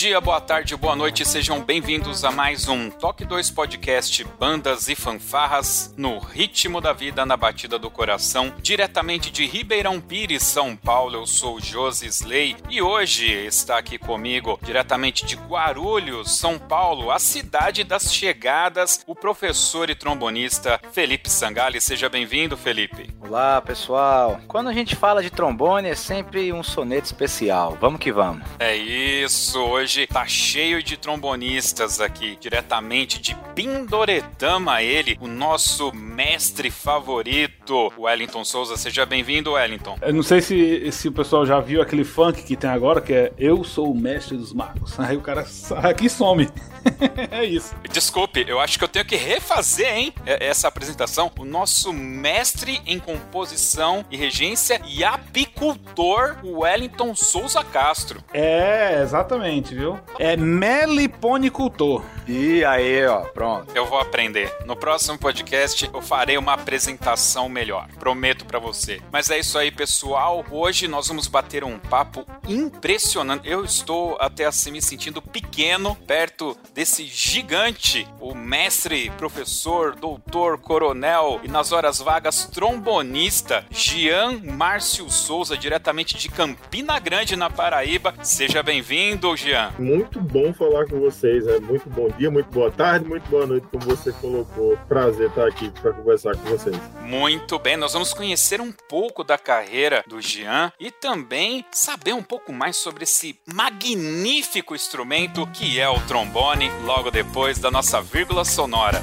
Dia, boa tarde, boa noite, sejam bem-vindos a mais um Toque 2 Podcast Bandas e Fanfarras no ritmo da vida na batida do coração, diretamente de Ribeirão Pires, São Paulo. Eu sou Josi Slay e hoje está aqui comigo, diretamente de Guarulhos, São Paulo, a cidade das chegadas, o professor e trombonista Felipe Sangali. Seja bem-vindo, Felipe. Olá, pessoal. Quando a gente fala de trombone é sempre um soneto especial. Vamos que vamos. É isso hoje tá cheio de trombonistas aqui, diretamente de Pindoretama, ele, o nosso mestre favorito, Wellington Souza. Seja bem-vindo, Wellington. Eu não sei se, se o pessoal já viu aquele funk que tem agora, que é Eu sou o mestre dos magos. Aí o cara aqui some. é isso. Desculpe, eu acho que eu tenho que refazer, hein, essa apresentação. O nosso mestre em composição e regência e apicultor, Wellington Souza Castro. É, exatamente, viu? É meliponicultor. E aí, ó, pronto. Eu vou aprender. No próximo podcast eu farei uma apresentação melhor. Prometo para você. Mas é isso aí, pessoal. Hoje nós vamos bater um papo impressionante. Eu estou até assim me sentindo pequeno perto desse gigante, o mestre, professor, doutor, coronel e nas horas vagas trombonista Jean Márcio Souza, diretamente de Campina Grande, na Paraíba. Seja bem-vindo, Jean. Muito bom falar com vocês, é muito bom dia, muito boa tarde, muito boa noite, como você colocou. Prazer estar aqui para conversar com vocês. Muito bem, nós vamos conhecer um pouco da carreira do Jean e também saber um pouco mais sobre esse magnífico instrumento que é o trombone, logo depois da nossa vírgula sonora.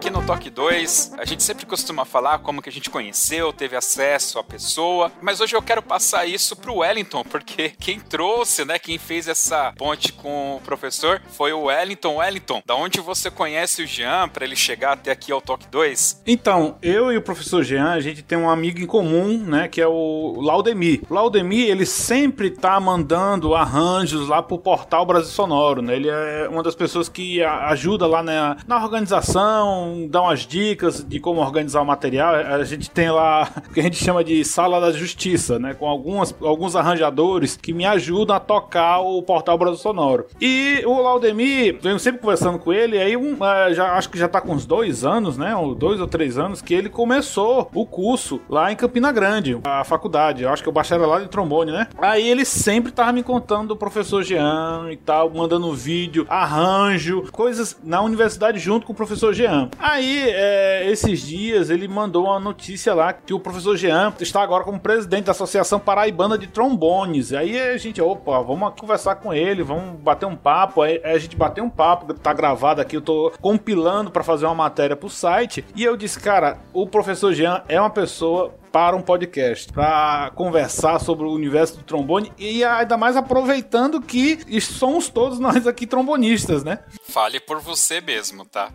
Aqui no Toque 2, a gente sempre costuma falar como que a gente conheceu, teve acesso à pessoa, mas hoje eu quero passar isso pro Wellington, porque quem trouxe, né, quem fez essa ponte com o professor foi o Wellington. Wellington, da onde você conhece o Jean para ele chegar até aqui ao Toque 2? Então, eu e o professor Jean, a gente tem um amigo em comum, né, que é o Laudemir. O Laudemir, ele sempre tá mandando arranjos lá pro portal Brasil Sonoro, né? Ele é uma das pessoas que ajuda lá na, na organização, dá umas dicas de como organizar o material. A gente tem lá o que a gente chama de sala da justiça, né? Com algumas, alguns arranjadores que me ajudam a tocar o portal Brasil Sonoro. E o Laudemir, venho sempre conversando com ele, aí um, uh, já, acho que já tá com uns dois anos, né? Ou dois ou três anos, que ele começou o curso lá em Campina Grande, a faculdade. Eu acho que é o bacharelado em trombone, né? Aí ele sempre tava me contando do professor Jean e tal, mandando vídeo, arranjo, coisas na universidade junto com o professor Jean. Aí, é, esses dias, ele mandou uma notícia lá que o professor Jean está agora como presidente da Associação Paraibana de Trombones. Aí a gente, opa, vamos conversar com ele, vamos bater um papo. Aí a gente bateu um papo, tá gravado aqui, eu tô compilando para fazer uma matéria pro site. E eu disse, cara, o professor Jean é uma pessoa para um podcast, para conversar sobre o universo do trombone e ainda mais aproveitando que somos todos nós aqui trombonistas, né? Fale por você mesmo, tá?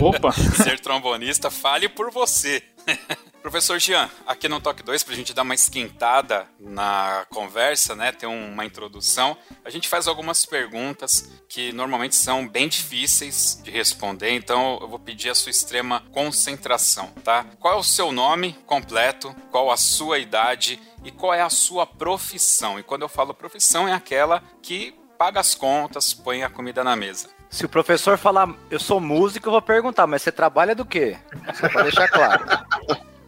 Opa! Ser trombonista, fale por você. Professor Jean, aqui no Toque 2, para a gente dar uma esquentada na conversa, né, ter uma introdução, a gente faz algumas perguntas que normalmente são bem difíceis de responder, então eu vou pedir a sua extrema concentração, tá? Qual é o seu nome completo, qual a sua idade e qual é a sua profissão? E quando eu falo profissão, é aquela que paga as contas, põe a comida na mesa. Se o professor falar, eu sou músico, eu vou perguntar, mas você trabalha do quê? Só pra deixar claro.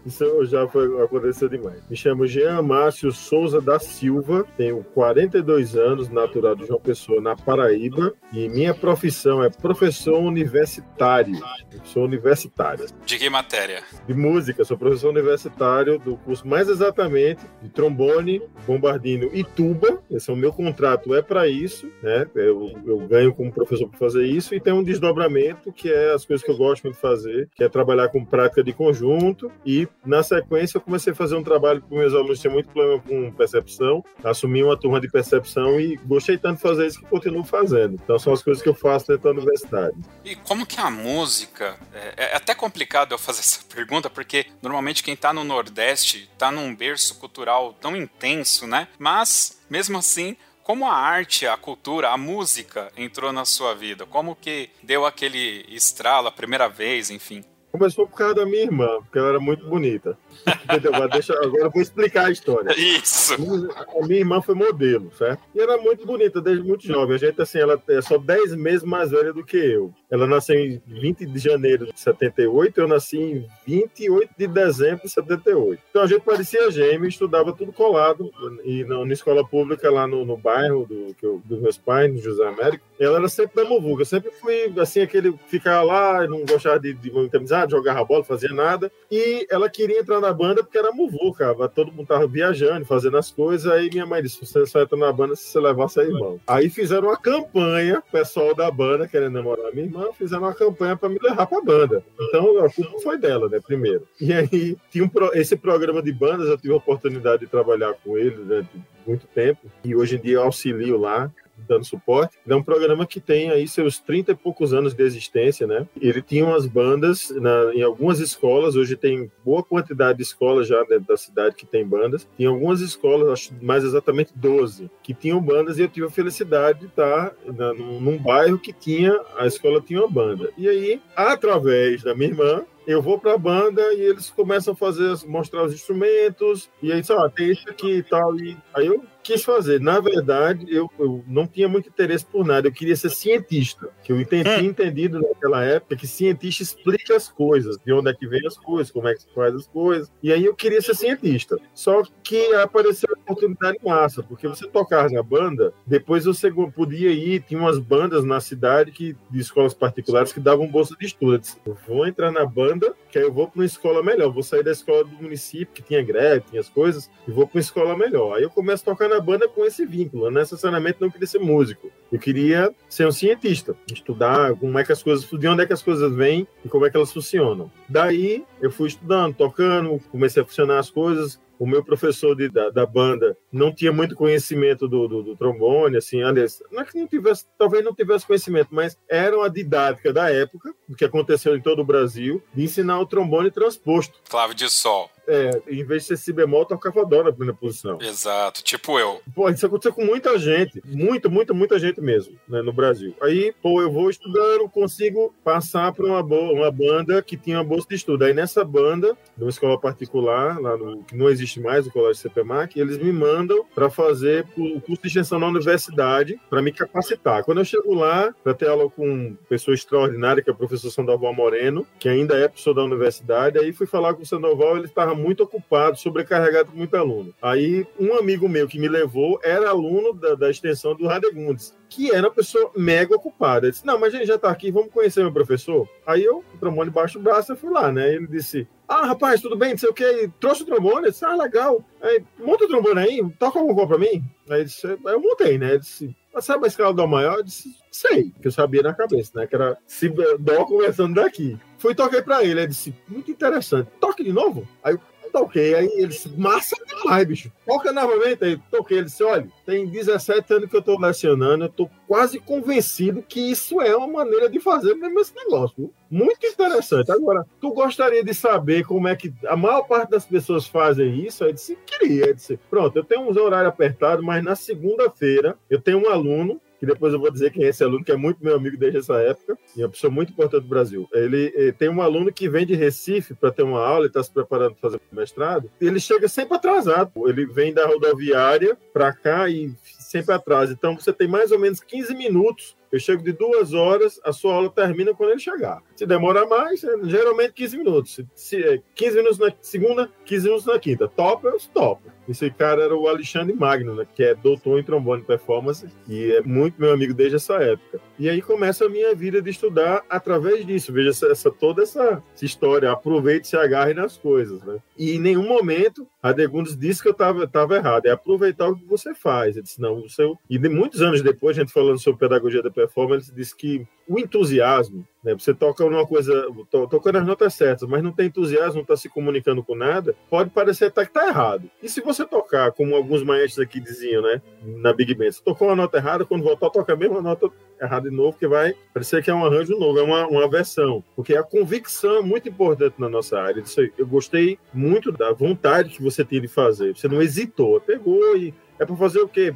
Isso já foi, aconteceu demais. Me chamo Jean Márcio Souza da Silva, tenho 42 anos, natural de João Pessoa, na Paraíba, e minha profissão é professor universitário. Sou universitário. De que matéria? De música, sou professor universitário do curso mais exatamente de trombone, bombardino e tuba. Esse é o meu contrato, é para isso, né? Eu, eu ganho como professor para fazer isso, e tem um desdobramento que é as coisas que eu gosto muito de fazer, que é trabalhar com prática de conjunto e na sequência, eu comecei a fazer um trabalho com meus alunos que tinham muito problema com percepção, assumi uma turma de percepção e gostei tanto de fazer isso que continuo fazendo. Então, são as coisas que eu faço dentro da universidade. E como que a música. É, é até complicado eu fazer essa pergunta, porque normalmente quem está no Nordeste está num berço cultural tão intenso, né? Mas, mesmo assim, como a arte, a cultura, a música entrou na sua vida? Como que deu aquele estralo a primeira vez, enfim? Começou por causa da minha irmã, porque ela era muito bonita. Entendeu? Mas deixa, agora eu vou explicar a história. Isso! A minha irmã foi modelo, certo? E era muito bonita desde muito jovem. A gente, assim, ela é só 10 meses mais velha do que eu. Ela nasceu em 20 de janeiro de 78, eu nasci em 28 de dezembro de 78. Então a gente parecia gêmeo, estudava tudo colado. E na, na escola pública lá no, no bairro do, que eu, dos meus pais, no José Américo, ela era sempre da Muvuca. Eu sempre fui, assim, aquele ficar lá, não gostava de, de muita amizade, jogava bola, fazia nada. E ela queria entrar na banda porque era Muvuca. Todo mundo tava viajando, fazendo as coisas. Aí minha mãe disse: você só entra na banda se você levar seu irmão. Aí fizeram uma campanha, o pessoal da banda, querendo namorar minha irmã, fizeram uma campanha para me levar pra banda. Então a culpa foi dela, né? Primeiro. E aí tinha um pro... esse programa de bandas, eu tive a oportunidade de trabalhar com ele durante muito tempo. E hoje em dia eu auxilio lá dando suporte. É um programa que tem aí seus 30 e poucos anos de existência, né? Ele tinha umas bandas na, em algumas escolas, hoje tem boa quantidade de escolas já dentro da cidade que tem bandas. Tem algumas escolas, acho mais exatamente 12, que tinham bandas e eu tive a felicidade de estar na, num, num bairro que tinha, a escola tinha uma banda. E aí, através da minha irmã, eu vou para a banda e eles começam a fazer, mostrar os instrumentos, e aí, sei lá, tem isso aqui e tal. E aí eu quis fazer. Na verdade, eu, eu, não tinha muito interesse por nada. Eu queria ser cientista. Que eu entendi, hum. entendido naquela época que cientista explica as coisas, de onde é que vem as coisas, como é que se faz as coisas. E aí eu queria ser cientista. Só que apareceu uma oportunidade massa, porque você tocar na banda, depois você podia ir, tinha umas bandas na cidade que, de escolas particulares que davam bolsa de estudo. Eu disse, eu vou entrar na banda, que aí eu vou para uma escola melhor. vou sair da escola do município, que tinha greve, tinha as coisas, e vou para uma escola melhor. Aí eu começo a tocar na banda com esse vínculo. Eu necessariamente não queria ser músico. Eu queria ser um cientista, estudar como é que as coisas, de onde é que as coisas vêm e como é que elas funcionam. Daí eu fui estudando, tocando, comecei a funcionar as coisas o meu professor de, da, da, banda não tinha muito conhecimento do, do, do, trombone, assim, aliás, não é que não tivesse, talvez não tivesse conhecimento, mas era uma didática da época, o que aconteceu em todo o Brasil, de ensinar o trombone transposto. Clave de sol. É, em vez de ser si bemol, tocava dó na primeira posição. Exato, tipo eu. Pô, isso aconteceu com muita gente, muita, muita, muita gente mesmo, né, no Brasil. Aí, pô, eu vou estudando, consigo passar para uma, uma banda que tinha uma bolsa de estudo. Aí nessa banda, numa escola particular, lá no, que não existe mais, o Colégio CPMAC, eles me mandam para fazer o curso de extensão na universidade para me capacitar. Quando eu chego lá, para ter aula com pessoa extraordinária, que é o professor Sandoval Moreno, que ainda é professor da universidade, aí fui falar com o Sandoval, ele estava muito ocupado, sobrecarregado com muito aluno. Aí um amigo meu que me levou era aluno da, da extensão do Radegundes, que era uma pessoa mega ocupada. Ele disse, não, mas a gente já está aqui, vamos conhecer meu professor? Aí eu, o trombone debaixo do braço, eu fui lá, né? Ele disse, ah, rapaz, tudo bem, não sei o que, trouxe o trombone? Eu disse, ah, legal. Aí, monta o trombone aí, toca alguma coisa pra mim? Aí, disse, aí eu montei, né? Ele disse, sabe a escala do maior? Eu disse, sei, que eu sabia na cabeça, né? Que era si, dó conversando daqui. Fui toquei pra ele, ele disse, muito interessante, toque de novo? Aí eu toquei. Aí ele disse, massa demais, bicho. Toca novamente. Aí toquei. Ele disse, olha, tem 17 anos que eu tô lecionando, eu tô quase convencido que isso é uma maneira de fazer mesmo esse negócio. Muito interessante. Agora, tu gostaria de saber como é que a maior parte das pessoas fazem isso? Eu disse, queria. Eu disse, pronto, eu tenho uns horários apertados, mas na segunda-feira eu tenho um aluno que depois eu vou dizer quem é esse aluno, que é muito meu amigo desde essa época, e é uma pessoa muito importante do Brasil. Ele, ele tem um aluno que vem de Recife para ter uma aula, e está se preparando para fazer mestrado, ele chega sempre atrasado. Ele vem da rodoviária para cá e sempre atrasa. Então você tem mais ou menos 15 minutos eu chego de duas horas, a sua aula termina quando ele chegar. Se demora mais, é geralmente 15 minutos. Se, 15 minutos na segunda, 15 minutos na quinta. Topa, eu topo. Esse cara era o Alexandre Magno, né, que é doutor em trombone performance e é muito meu amigo desde essa época. E aí começa a minha vida de estudar através disso. Veja essa, essa toda essa, essa, história. Aproveite se agarre nas coisas, né? E em nenhum momento a Degundes disse que eu estava errado. É aproveitar o que você faz. Ele disse, não, o seu... E de muitos anos depois, a gente falando sobre pedagogia da performance, disse que o entusiasmo, né? Você toca uma coisa, to, tocando as notas certas, mas não tem entusiasmo, não está se comunicando com nada, pode parecer até que está errado. E se você tocar, como alguns maestros aqui diziam, né? Na Big Band, você tocou uma nota errada, quando voltar, toca a mesma nota errada de novo, que vai parecer que é um arranjo novo, é uma, uma versão. Porque a convicção é muito importante na nossa área. Eu gostei muito da vontade que você tinha de fazer. Você não hesitou, pegou e é para fazer o quê?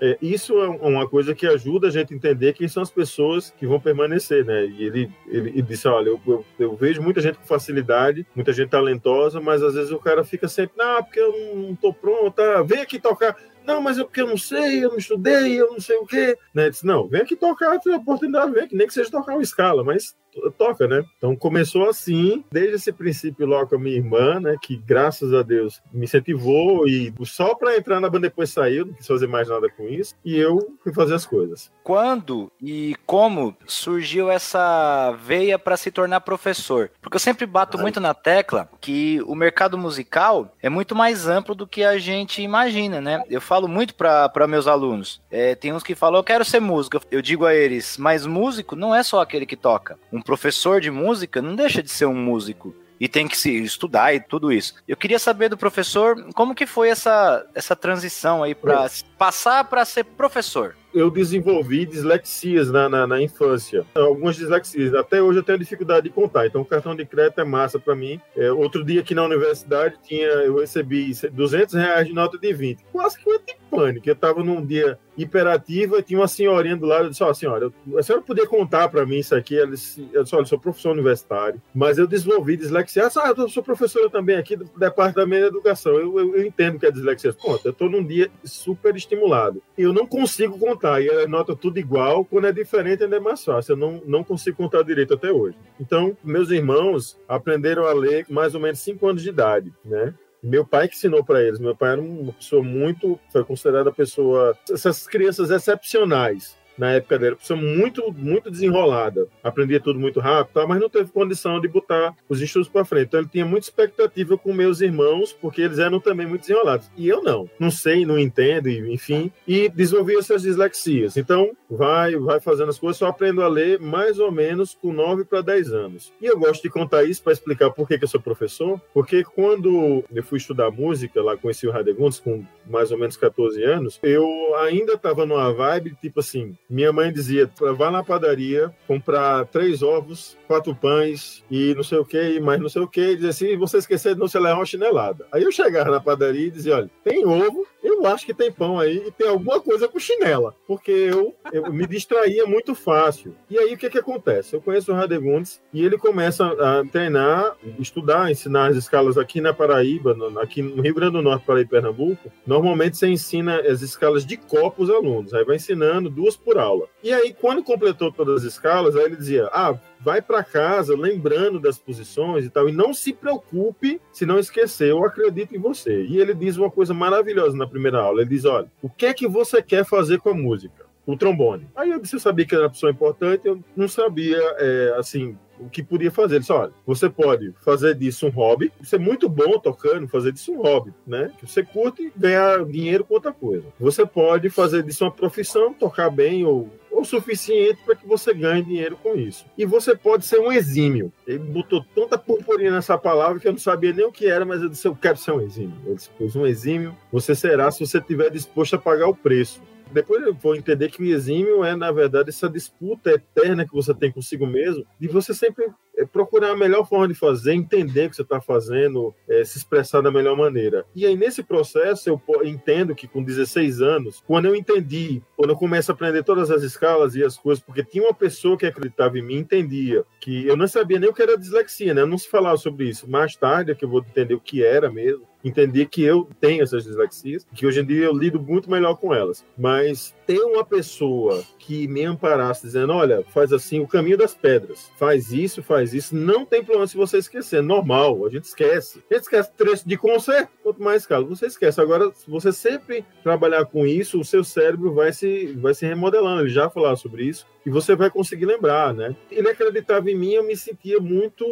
É, isso é uma coisa que ajuda a gente a entender quem são as pessoas que vão permanecer, né? E ele, ele, ele disse: olha, eu, eu, eu, vejo muita gente com facilidade, muita gente talentosa, mas às vezes o cara fica sempre, não, porque eu não, não tô pronto, tá? vem aqui tocar. Não, mas é porque eu não sei, eu não estudei, eu não sei o quê. Né? Disse, não, vem aqui tocar, tem a oportunidade, vem aqui, nem que seja tocar uma escala, mas toca, né? Então começou assim, desde esse princípio logo com a minha irmã, né? Que graças a Deus me incentivou e só para entrar na banda depois saiu, não quis fazer mais nada com isso, e eu fui fazer as coisas. Quando e como surgiu essa veia para se tornar professor? Porque eu sempre bato Ai. muito na tecla que o mercado musical é muito mais amplo do que a gente imagina, né? Eu falo muito para meus alunos. É, tem uns que falam, eu quero ser músico. Eu digo a eles, mas músico não é só aquele que toca. Um um professor de música não deixa de ser um músico e tem que se estudar e tudo isso. Eu queria saber do professor como que foi essa, essa transição aí para passar para ser professor eu desenvolvi dislexias na, na, na, infância. Algumas dislexias. Até hoje eu tenho dificuldade de contar. Então, o cartão de crédito é massa para mim. É, outro dia aqui na universidade, tinha, eu recebi 200 reais de nota de 20. Quase que eu de pânico. Eu estava num dia hiperativa tinha uma senhorinha do lado. Eu disse: Ó, oh, senhora, a senhora podia contar para mim isso aqui? Ela disse: Eu disse, olha, eu sou professor universitário, mas eu desenvolvi dislexia. Ah, eu sou professora também aqui do Departamento de Educação. Eu, eu, eu entendo que é dislexia. Ponto, eu estou num dia super estimulado. Eu não consigo contar e ela nota tudo igual, quando é diferente ainda é mais fácil. Eu não, não consigo contar direito até hoje. Então, meus irmãos aprenderam a ler mais ou menos 5 anos de idade, né? Meu pai que ensinou para eles. Meu pai era uma pessoa muito, foi considerada pessoa, essas crianças excepcionais na época dela, pessoa muito, muito desenrolada, aprendia tudo muito rápido, tá? mas não teve condição de botar os estudos para frente. Então ele tinha muita expectativa com meus irmãos, porque eles eram também muito desenrolados. E eu não, não sei, não entendo, enfim, e desenvolvi essas dislexias. Então vai, vai fazendo as coisas, só aprendo a ler mais ou menos com 9 para 10 anos. E eu gosto de contar isso para explicar por que, que eu sou professor, porque quando eu fui estudar música, lá conheci o Radegundes com mais ou menos 14 anos, eu ainda estava numa vibe tipo assim, minha mãe dizia: vá na padaria, comprar três ovos, quatro pães e não sei o que, mais não sei o que. Dizia assim: você esquecer de não se levar uma chinelada. Aí eu chegava na padaria e dizia: olha, tem ovo, eu acho que tem pão aí e tem alguma coisa com chinela, porque eu, eu me distraía muito fácil. E aí o que, que acontece? Eu conheço o Radegundes e ele começa a treinar, estudar, ensinar as escalas aqui na Paraíba, no, aqui no Rio Grande do Norte, Paraíba e Pernambuco. Normalmente você ensina as escalas de copo aos alunos, aí vai ensinando duas por aula. E aí, quando completou todas as escalas, aí ele dizia: Ah, vai para casa lembrando das posições e tal, e não se preocupe se não esquecer, eu acredito em você. E ele diz uma coisa maravilhosa na primeira aula: ele diz, olha, o que é que você quer fazer com a música? O trombone. Aí eu disse, eu sabia que era uma pessoa importante, eu não sabia, é, assim, o que podia fazer. Ele disse, olha, você pode fazer disso um hobby, você é muito bom tocando, fazer disso um hobby, né? Que você curte e ganhar dinheiro com outra coisa. Você pode fazer disso uma profissão, tocar bem ou o suficiente para que você ganhe dinheiro com isso. E você pode ser um exímio. Ele botou tanta purpurina nessa palavra que eu não sabia nem o que era, mas eu disse: Eu quero ser um exímio. Eu disse: Pois um exímio você será se você estiver disposto a pagar o preço. Depois eu vou entender que o exímio é, na verdade, essa disputa eterna que você tem consigo mesmo, de você sempre é procurar a melhor forma de fazer, entender o que você está fazendo, é, se expressar da melhor maneira. E aí, nesse processo, eu entendo que com 16 anos, quando eu entendi, quando eu começo a aprender todas as escalas e as coisas, porque tinha uma pessoa que acreditava em mim, entendia que eu não sabia nem o que era dislexia, né? Eu não se falava sobre isso. Mais tarde é que eu vou entender o que era mesmo entender que eu tenho essas dislexias, que hoje em dia eu lido muito melhor com elas. Mas ter uma pessoa que me amparasse dizendo, olha, faz assim o caminho das pedras, faz isso, faz isso, não tem problema se você esquecer, é normal, a gente esquece. A gente esquece trecho de concerto, quanto mais calo, você esquece. Agora, se você sempre trabalhar com isso, o seu cérebro vai se, vai se remodelando, ele já falava sobre isso, e você vai conseguir lembrar, né? Ele acreditava em mim, eu me sentia muito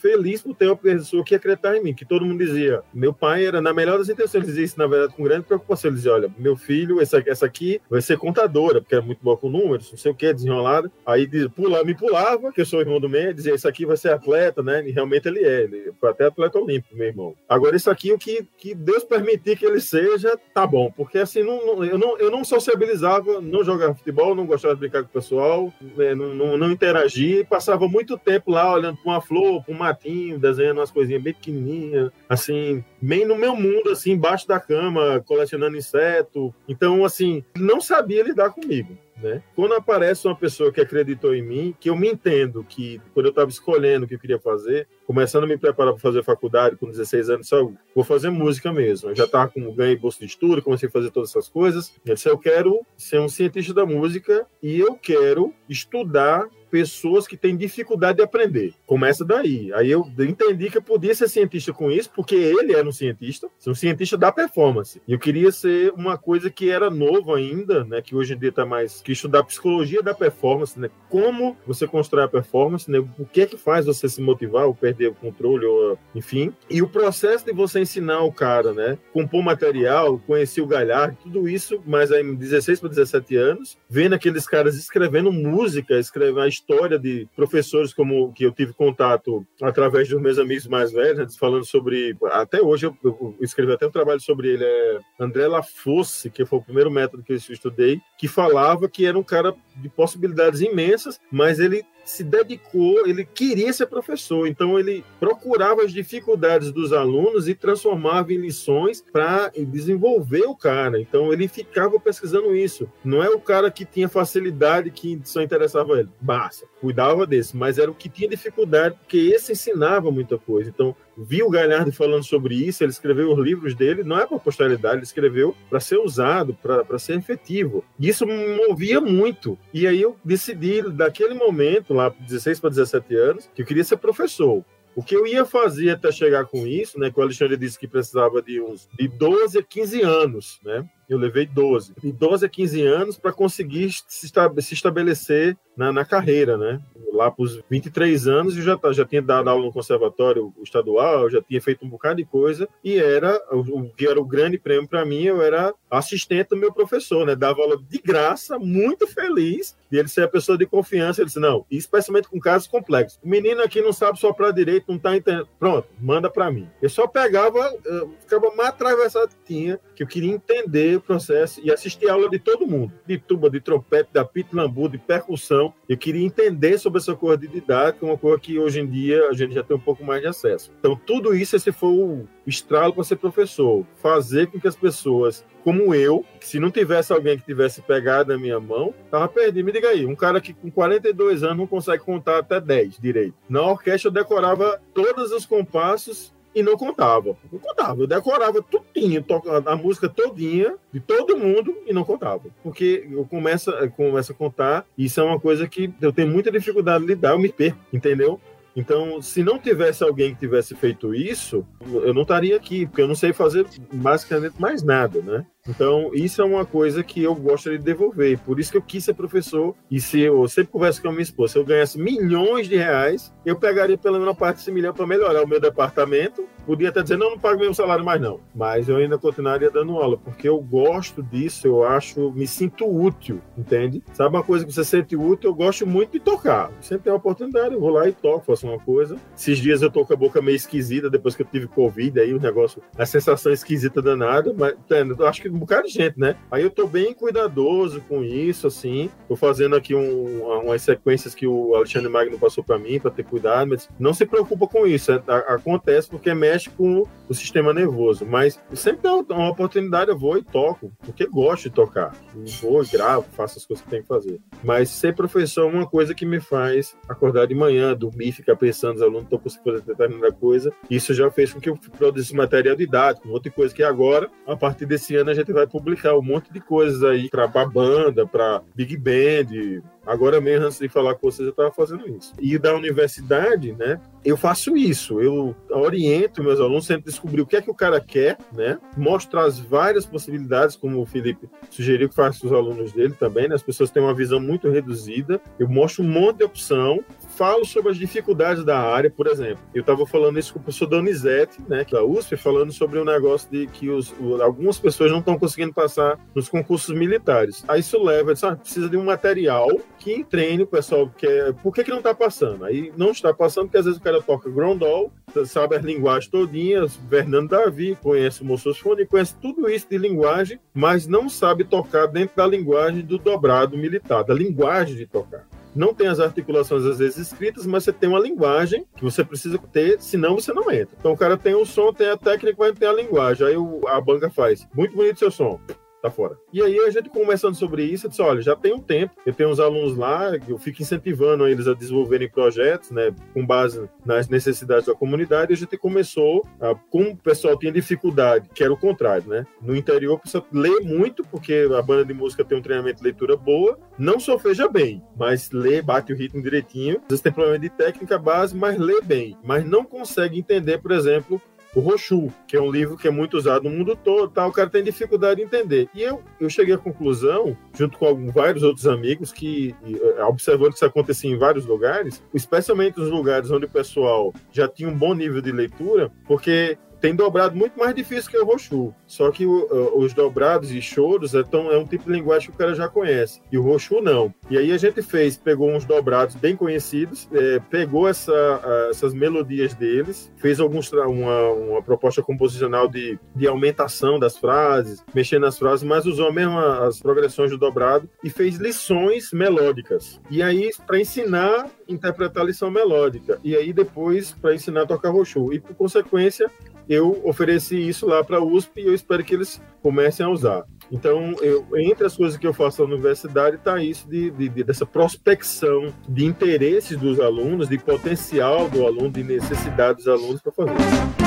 feliz por ter uma pessoa que acreditava em mim, que todo mundo dizia. Meu pai era, na melhor das intenções, ele dizia isso, na verdade, com grande preocupação. Ele dizia: olha, meu filho, essa, essa aqui vai ser contadora, porque era muito boa com números, não sei o que, desenrolada. Aí pula, me pulava, que eu sou irmão do meio, dizia: isso aqui vai ser atleta, né? E realmente ele é, ele foi até atleta olímpico, meu irmão. Agora, isso aqui, o que, que Deus permitir que ele seja, tá bom, porque assim, não, não, eu, não, eu não sociabilizava, não jogava futebol, não gostava de brincar com o pessoal pessoal, né, não, não, não interagia e passava muito tempo lá olhando para uma flor, para um matinho, desenhando umas coisinhas bem pequenininhas, assim, bem no meu mundo, assim, embaixo da cama, colecionando inseto. Então, assim, não sabia lidar comigo. Né? Quando aparece uma pessoa que acreditou em mim, que eu me entendo que quando eu estava escolhendo o que eu queria fazer, começando a me preparar para fazer faculdade com 16 anos, só vou fazer música mesmo. Eu já estava com ganhei bolsa de estudo, comecei a fazer todas essas coisas. Eu disse, eu quero ser um cientista da música e eu quero estudar pessoas que têm dificuldade de aprender. Começa daí. Aí eu entendi que eu podia ser cientista com isso, porque ele era um cientista, um cientista da performance. E eu queria ser uma coisa que era novo ainda, né, que hoje em dia está mais que estudar psicologia da performance, né? Como você constrói a performance, né? O que é que faz você se motivar ou perder o controle ou enfim. E o processo de você ensinar o cara, né, compor material, conhecer o Galhardo, tudo isso, mas aí 16 para 17 anos, vendo aqueles caras escrevendo música, escrevendo a história de professores como que eu tive contato através dos meus amigos mais velhos, falando sobre. Até hoje eu, eu escrevi até um trabalho sobre ele, é André Lafosse, que foi o primeiro método que eu estudei, que falava que era um cara de possibilidades imensas, mas ele se dedicou, ele queria ser professor, então ele procurava as dificuldades dos alunos e transformava em lições para desenvolver o cara. Então ele ficava pesquisando isso. Não é o cara que tinha facilidade que só interessava ele. Basta, cuidava desse, mas era o que tinha dificuldade, porque esse ensinava muita coisa. Então vi o Galhardo falando sobre isso, ele escreveu os livros dele, não é para posteridade, ele escreveu para ser usado, para ser efetivo. Isso me movia muito. E aí eu decidi, daquele momento, lá 16 para 17 anos, que eu queria ser professor. O que eu ia fazer até chegar com isso, né? Que o Alexandre disse que precisava de uns de 12 a 15 anos, né? Eu levei 12. De 12 a 15 anos para conseguir se estabelecer na, na carreira, né? Lá para os 23 anos, eu já, já tinha dado aula no conservatório estadual, já tinha feito um bocado de coisa, e era o que era o grande prêmio para mim, eu era assistente do meu professor, né? Dava aula de graça, muito feliz, e ele ser a pessoa de confiança. Ele disse: Não, especialmente com casos complexos. O menino aqui não sabe soprar direito, não tá entendendo. Pronto, manda para mim. Eu só pegava, ficava mais atravessado que tinha, que eu queria entender o processo e assistir a aula de todo mundo, de tuba, de trompete, da pitlambu, de percussão. Eu queria entender sobre essa coisa de didática, uma coisa que hoje em dia a gente já tem um pouco mais de acesso. Então, tudo isso, esse foi o estralo para ser professor, fazer com que as pessoas, como eu, se não tivesse alguém que tivesse pegado a minha mão, tava perdido. Me diga aí, um cara que com 42 anos não consegue contar até 10 direito. Na orquestra eu decorava todos os compassos e não contava. Não contava, eu decorava tudinho, a música todinha, de todo mundo, e não contava. Porque eu começo, eu começo a contar, e isso é uma coisa que eu tenho muita dificuldade de lidar, eu me perco, entendeu? Então, se não tivesse alguém que tivesse feito isso, eu não estaria aqui, porque eu não sei fazer basicamente mais nada, né? Então, isso é uma coisa que eu gostaria de devolver. Por isso que eu quis ser professor. E se eu sempre converso com a minha esposa, se eu ganhasse milhões de reais, eu pegaria pelo menos uma parte desse milhão para melhorar o meu departamento podia até dizer, não, não pago meu salário mais não. Mas eu ainda continuaria dando aula, porque eu gosto disso, eu acho, me sinto útil, entende? Sabe uma coisa que você sente útil? Eu gosto muito de tocar. Sempre tem uma oportunidade, eu vou lá e toco, faço uma coisa. Esses dias eu tô com a boca meio esquisita, depois que eu tive Covid, aí o negócio, a sensação esquisita danada, mas eu acho que um bocado de gente, né? Aí eu tô bem cuidadoso com isso, assim. Tô fazendo aqui um, umas sequências que o Alexandre Magno passou para mim, para ter cuidado, mas não se preocupa com isso. É, acontece porque mexe com o sistema nervoso. Mas sempre dá uma oportunidade, eu vou e toco, porque gosto de tocar. vou e gravo, faço as coisas que tem que fazer. Mas ser professor é uma coisa que me faz acordar de manhã, dormir, ficar pensando, os alunos estão conseguindo fazer determinada coisa. Isso já fez com que eu produzisse material didático, outra coisa que agora, a partir desse ano, a gente vai publicar um monte de coisas aí para banda, para big band, Agora mesmo, antes de falar com vocês, eu estava fazendo isso. E da universidade, né, eu faço isso. Eu oriento meus alunos sempre descobrir o que é que o cara quer, né, mostrar as várias possibilidades, como o Felipe sugeriu que faça os alunos dele também, né, as pessoas têm uma visão muito reduzida. Eu mostro um monte de opção, falo sobre as dificuldades da área, por exemplo. Eu estava falando isso com o professor Donizete, né, da USP, falando sobre o negócio de que os, algumas pessoas não estão conseguindo passar nos concursos militares. Aí isso leva, ah, precisa de um material que treine o pessoal, que é, por que, que não está passando? Aí não está passando porque às vezes o cara toca Grondol, sabe as linguagens todinhas, Fernando Davi, conhece o Mossosfone, conhece tudo isso de linguagem, mas não sabe tocar dentro da linguagem do dobrado militar, da linguagem de tocar não tem as articulações às vezes escritas, mas você tem uma linguagem que você precisa ter, senão você não entra. Então o cara tem o som, tem a técnica, mas tem a linguagem. Aí o, a banca faz. Muito bonito seu som tá fora. E aí a gente conversando sobre isso, eu disse, olha, já tem um tempo, eu tenho uns alunos lá, eu fico incentivando eles a desenvolverem projetos, né, com base nas necessidades da comunidade, e a gente começou, a, como o pessoal tinha dificuldade, que era o contrário, né, no interior precisa ler muito, porque a banda de música tem um treinamento de leitura boa, não só feja bem, mas lê, bate o ritmo direitinho, às vezes tem problema de técnica base, mas lê bem, mas não consegue entender, por exemplo, o Rochu, que é um livro que é muito usado no mundo todo, tá? o cara tem dificuldade de entender. E eu, eu cheguei à conclusão, junto com vários outros amigos, que é, observando que isso acontecia em vários lugares, especialmente nos lugares onde o pessoal já tinha um bom nível de leitura, porque tem dobrado muito mais difícil que o Rochu. Só que os dobrados e choros é, tão, é um tipo de linguagem que o cara já conhece. E o Rochu não. E aí a gente fez, pegou uns dobrados bem conhecidos, é, pegou essa, essas melodias deles, fez alguns, uma, uma proposta composicional de, de aumentação das frases, mexendo nas frases, mas usou mesmo as progressões do dobrado e fez lições melódicas. E aí, para ensinar, interpretar lição melódica. E aí, depois, para ensinar a tocar Rochu. E, por consequência, eu ofereci isso lá para a USP e eu espero que eles comecem a usar. Então, eu, entre as coisas que eu faço na universidade, está isso de, de, de, dessa prospecção de interesses dos alunos, de potencial do aluno, de necessidade dos alunos para fazer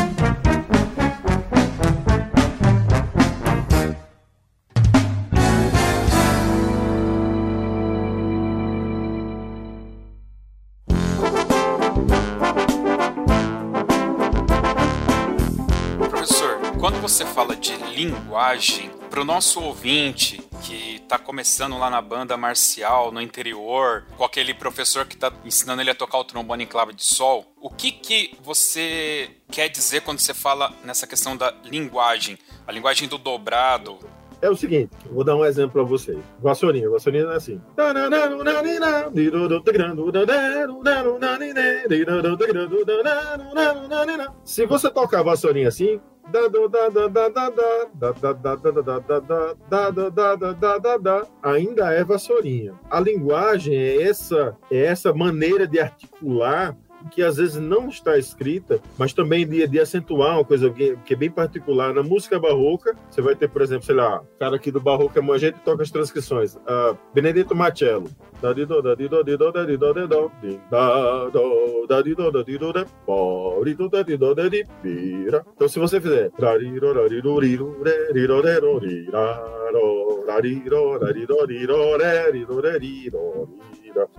linguagem para o nosso ouvinte que está começando lá na banda marcial no interior, com aquele professor que está ensinando ele a tocar o trombone em clave de sol. O que que você quer dizer quando você fala nessa questão da linguagem, a linguagem do dobrado? É o seguinte, vou dar um exemplo para vocês. Vassourinha, vassourinha é assim. Se você tocar vassourinha assim, ainda é vassourinha. A linguagem é essa, é essa maneira de articular que às vezes não está escrita, mas também de, de acentuar uma coisa que, que, é bem particular. Na música barroca, você vai ter, por exemplo, sei lá, o cara aqui do barroco é a gente toca as transcrições. Uh, Benedetto Marcello. Então, se você fizer.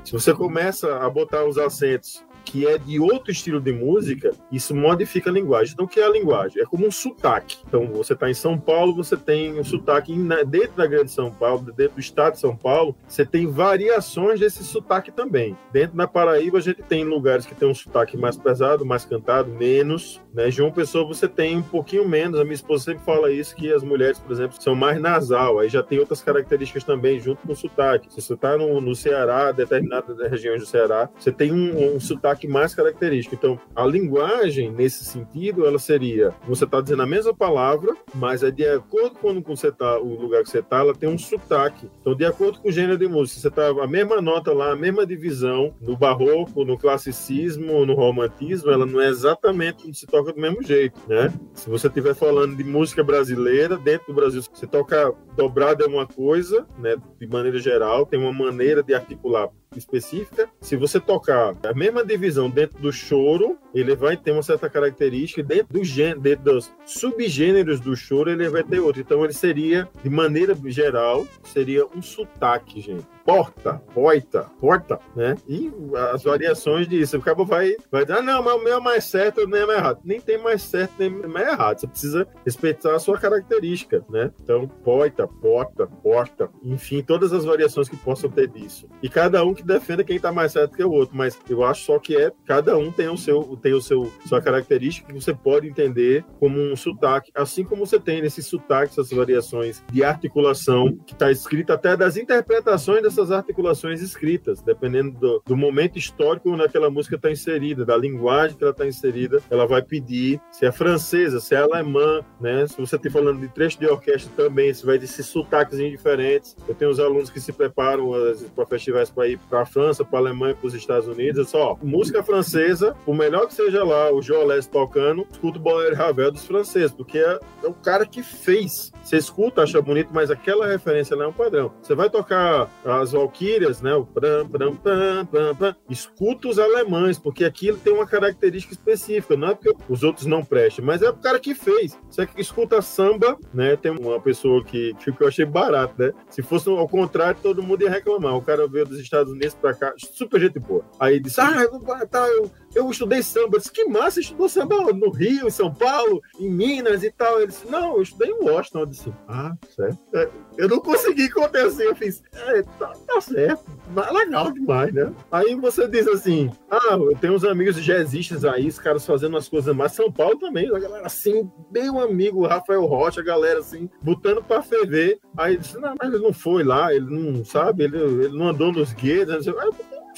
Se você começa a botar os acentos que é de outro estilo de música, isso modifica a linguagem. Então, o que é a linguagem? É como um sotaque. Então, você está em São Paulo, você tem um sotaque dentro da grande São Paulo, dentro do estado de São Paulo, você tem variações desse sotaque também. Dentro da Paraíba, a gente tem lugares que tem um sotaque mais pesado, mais cantado, menos. Né? João Pessoa, você tem um pouquinho menos. A minha esposa sempre fala isso, que as mulheres, por exemplo, são mais nasal. Aí já tem outras características também, junto com o sotaque. Se você está no, no Ceará, determinadas regiões do Ceará, você tem um, um sotaque mais característico. Então, a linguagem, nesse sentido, ela seria: você está dizendo a mesma palavra, mas é de acordo com você tá, o lugar que você está, ela tem um sotaque. Então, de acordo com o gênero de música, você está a mesma nota lá, a mesma divisão no barroco, no classicismo, no romantismo, ela não é exatamente se toca do mesmo jeito, né? Se você estiver falando de música brasileira, dentro do Brasil, você toca dobrado é uma coisa, né? De maneira geral, tem uma maneira de articular específica. Se você tocar a mesma divisão dentro do choro, ele vai ter uma certa característica. Dentro, do gênero, dentro dos subgêneros do choro, ele vai ter outra. Então, ele seria, de maneira geral, seria um sotaque, gente porta, poita, porta, né? E as variações disso. O cabo vai, vai dizer, ah, não, mas o meu é mais certo, meu é mais errado. Nem tem mais certo, nem mais errado. Você precisa respeitar a sua característica, né? Então, poita, porta, porta, enfim, todas as variações que possam ter disso. E cada um que defenda quem tá mais certo que o outro, mas eu acho só que é, cada um tem o seu, tem o seu, sua característica que você pode entender como um sotaque, assim como você tem nesses sotaques, essas variações de articulação, que está escrito até das interpretações dessas essas articulações escritas, dependendo do, do momento histórico onde aquela música está inserida, da linguagem que ela está inserida, ela vai pedir se é francesa, se é alemã, né? Se você está falando de trecho de orquestra também, se vai ter esses sotaques diferentes. Eu tenho os alunos que se preparam para festivais para ir para a França, para a Alemanha, para os Estados Unidos. Só, música francesa, por melhor que seja lá o Joles tocando, escuta o Bonner Ravel dos franceses, porque é, é o cara que fez. Você escuta, acha bonito, mas aquela referência não é um padrão. Você vai tocar as as Valquírias, né? O pram, pram, pram, pram, pram, escuta os alemães, porque aquilo tem uma característica específica, não é porque os outros não prestam, mas é o cara que fez. Você escuta samba, né? Tem uma pessoa que, que eu achei barato, né? Se fosse ao contrário, todo mundo ia reclamar. O cara veio dos Estados Unidos pra cá, super gente boa. Aí disse: Ah, tá, eu, eu estudei samba. Eu disse, que massa, estudou samba no Rio, em São Paulo, em Minas e tal. Ele disse, não, eu estudei em Washington. Eu disse, ah, certo. É, eu não consegui acontecer. Eu fiz, é, tá, tá certo. Legal demais, né? Aí você diz assim, ah, eu tenho uns amigos jazzistas aí, os caras fazendo umas coisas mais. São Paulo também, a galera assim, bem amigo, Rafael Rocha, a galera assim, botando pra ferver. Aí disse, não, mas ele não foi lá, ele não sabe, ele, ele não andou nos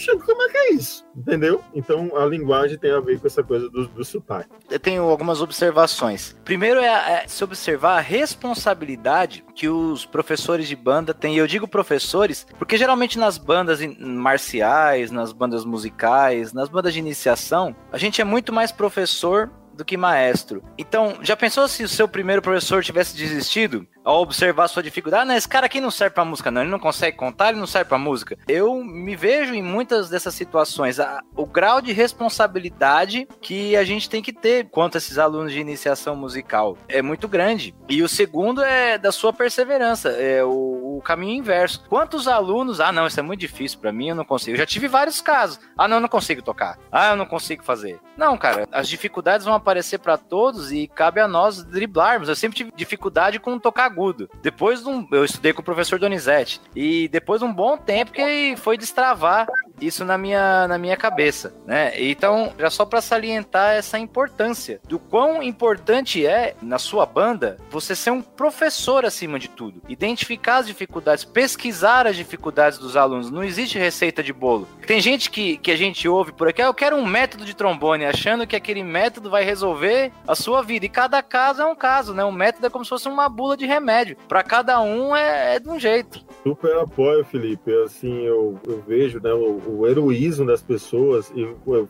guetos. como é que é isso? Entendeu? Então a linguagem tem a ver com essa coisa do, do sotaque. Eu tenho algumas observações. Primeiro é, é se observar a responsabilidade que os professores de banda têm. E eu digo professores, porque geralmente nas bandas marciais, nas bandas musicais, nas bandas de iniciação, a gente é muito mais professor do que maestro. Então, já pensou se o seu primeiro professor tivesse desistido? ao observar sua dificuldade, ah, não, esse cara aqui não serve pra música, não, ele não consegue contar, ele não serve pra música. Eu me vejo em muitas dessas situações, a, o grau de responsabilidade que a gente tem que ter quanto a esses alunos de iniciação musical é muito grande. E o segundo é da sua perseverança, é o, o caminho inverso. Quantos alunos, ah, não, isso é muito difícil para mim, eu não consigo. Eu já tive vários casos. Ah, não, eu não consigo tocar. Ah, eu não consigo fazer. Não, cara, as dificuldades vão aparecer para todos e cabe a nós driblarmos. Eu sempre tive dificuldade com tocar agudo. Depois de um, eu estudei com o professor Donizete e depois de um bom tempo que foi destravar isso na minha, na minha cabeça, né? Então, já só para salientar essa importância do quão importante é na sua banda você ser um professor acima de tudo, identificar as dificuldades, pesquisar as dificuldades dos alunos. Não existe receita de bolo. Tem gente que, que a gente ouve por aqui, ah, eu quero um método de trombone, achando que aquele método vai resolver a sua vida. E cada caso é um caso, né? Um método é como se fosse uma bula de remédio. Para cada um é, é de um jeito. Super apoio, Felipe. Assim, eu, eu vejo né, o, o, heroísmo das pessoas. E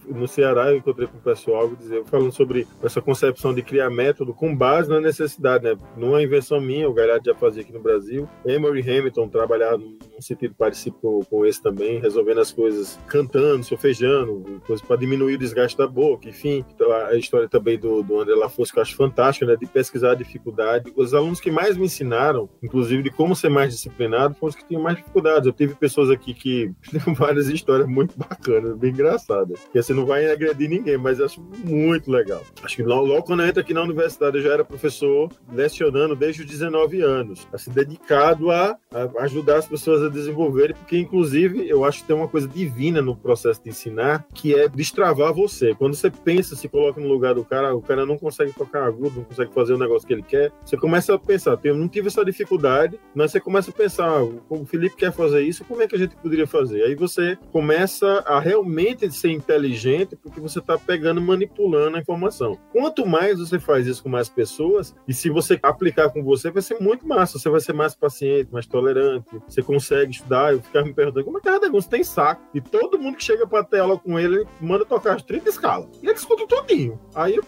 no Ceará eu encontrei com o pessoal dizer, falando sobre essa concepção de criar método com base na necessidade, né? Numa invenção minha, o Galhardo já fazia aqui no Brasil. Emory Hamilton trabalhava no um sentido parecido com, com esse também, resolvendo as coisas cantando, sofejando, coisas para diminuir o desgaste da boca, enfim. Então, a história também do, do André Lafosco que eu acho fantástica, né, de pesquisar a dificuldade. Os alunos que mais me ensinaram, inclusive de como ser mais disciplinado, foram os que tinham mais dificuldades. Eu tive pessoas aqui que têm várias histórias muito bacanas, bem engraçadas. E você não vai agredir ninguém, mas eu acho muito legal. Acho que logo, logo quando eu entro aqui na universidade, eu já era professor lecionando desde os 19 anos, assim, dedicado a, a ajudar as pessoas a desenvolverem, porque inclusive eu acho que tem uma coisa divina no processo de ensinar, que é destravar você. Quando você pensa, se coloca no lugar do cara, o cara não consegue tocar agudo, não consegue fazer o negócio que ele quer, você começa a pensar, eu não tive essa dificuldade, mas você começa a pensar, o Felipe quer fazer isso, como é que a gente poderia fazer? Aí você começa a realmente ser inteligente, porque você está pegando, manipulando a informação. Quanto mais você faz isso com mais pessoas, e se você aplicar com você, vai ser muito massa, você vai ser mais paciente, mais tolerante, você consegue estudar. Eu ficava me perguntando, como é que é Você tem saco? E todo mundo que chega para ter aula com ele, ele manda tocar as 30 escalas. E ele escuta todinho. Aí eu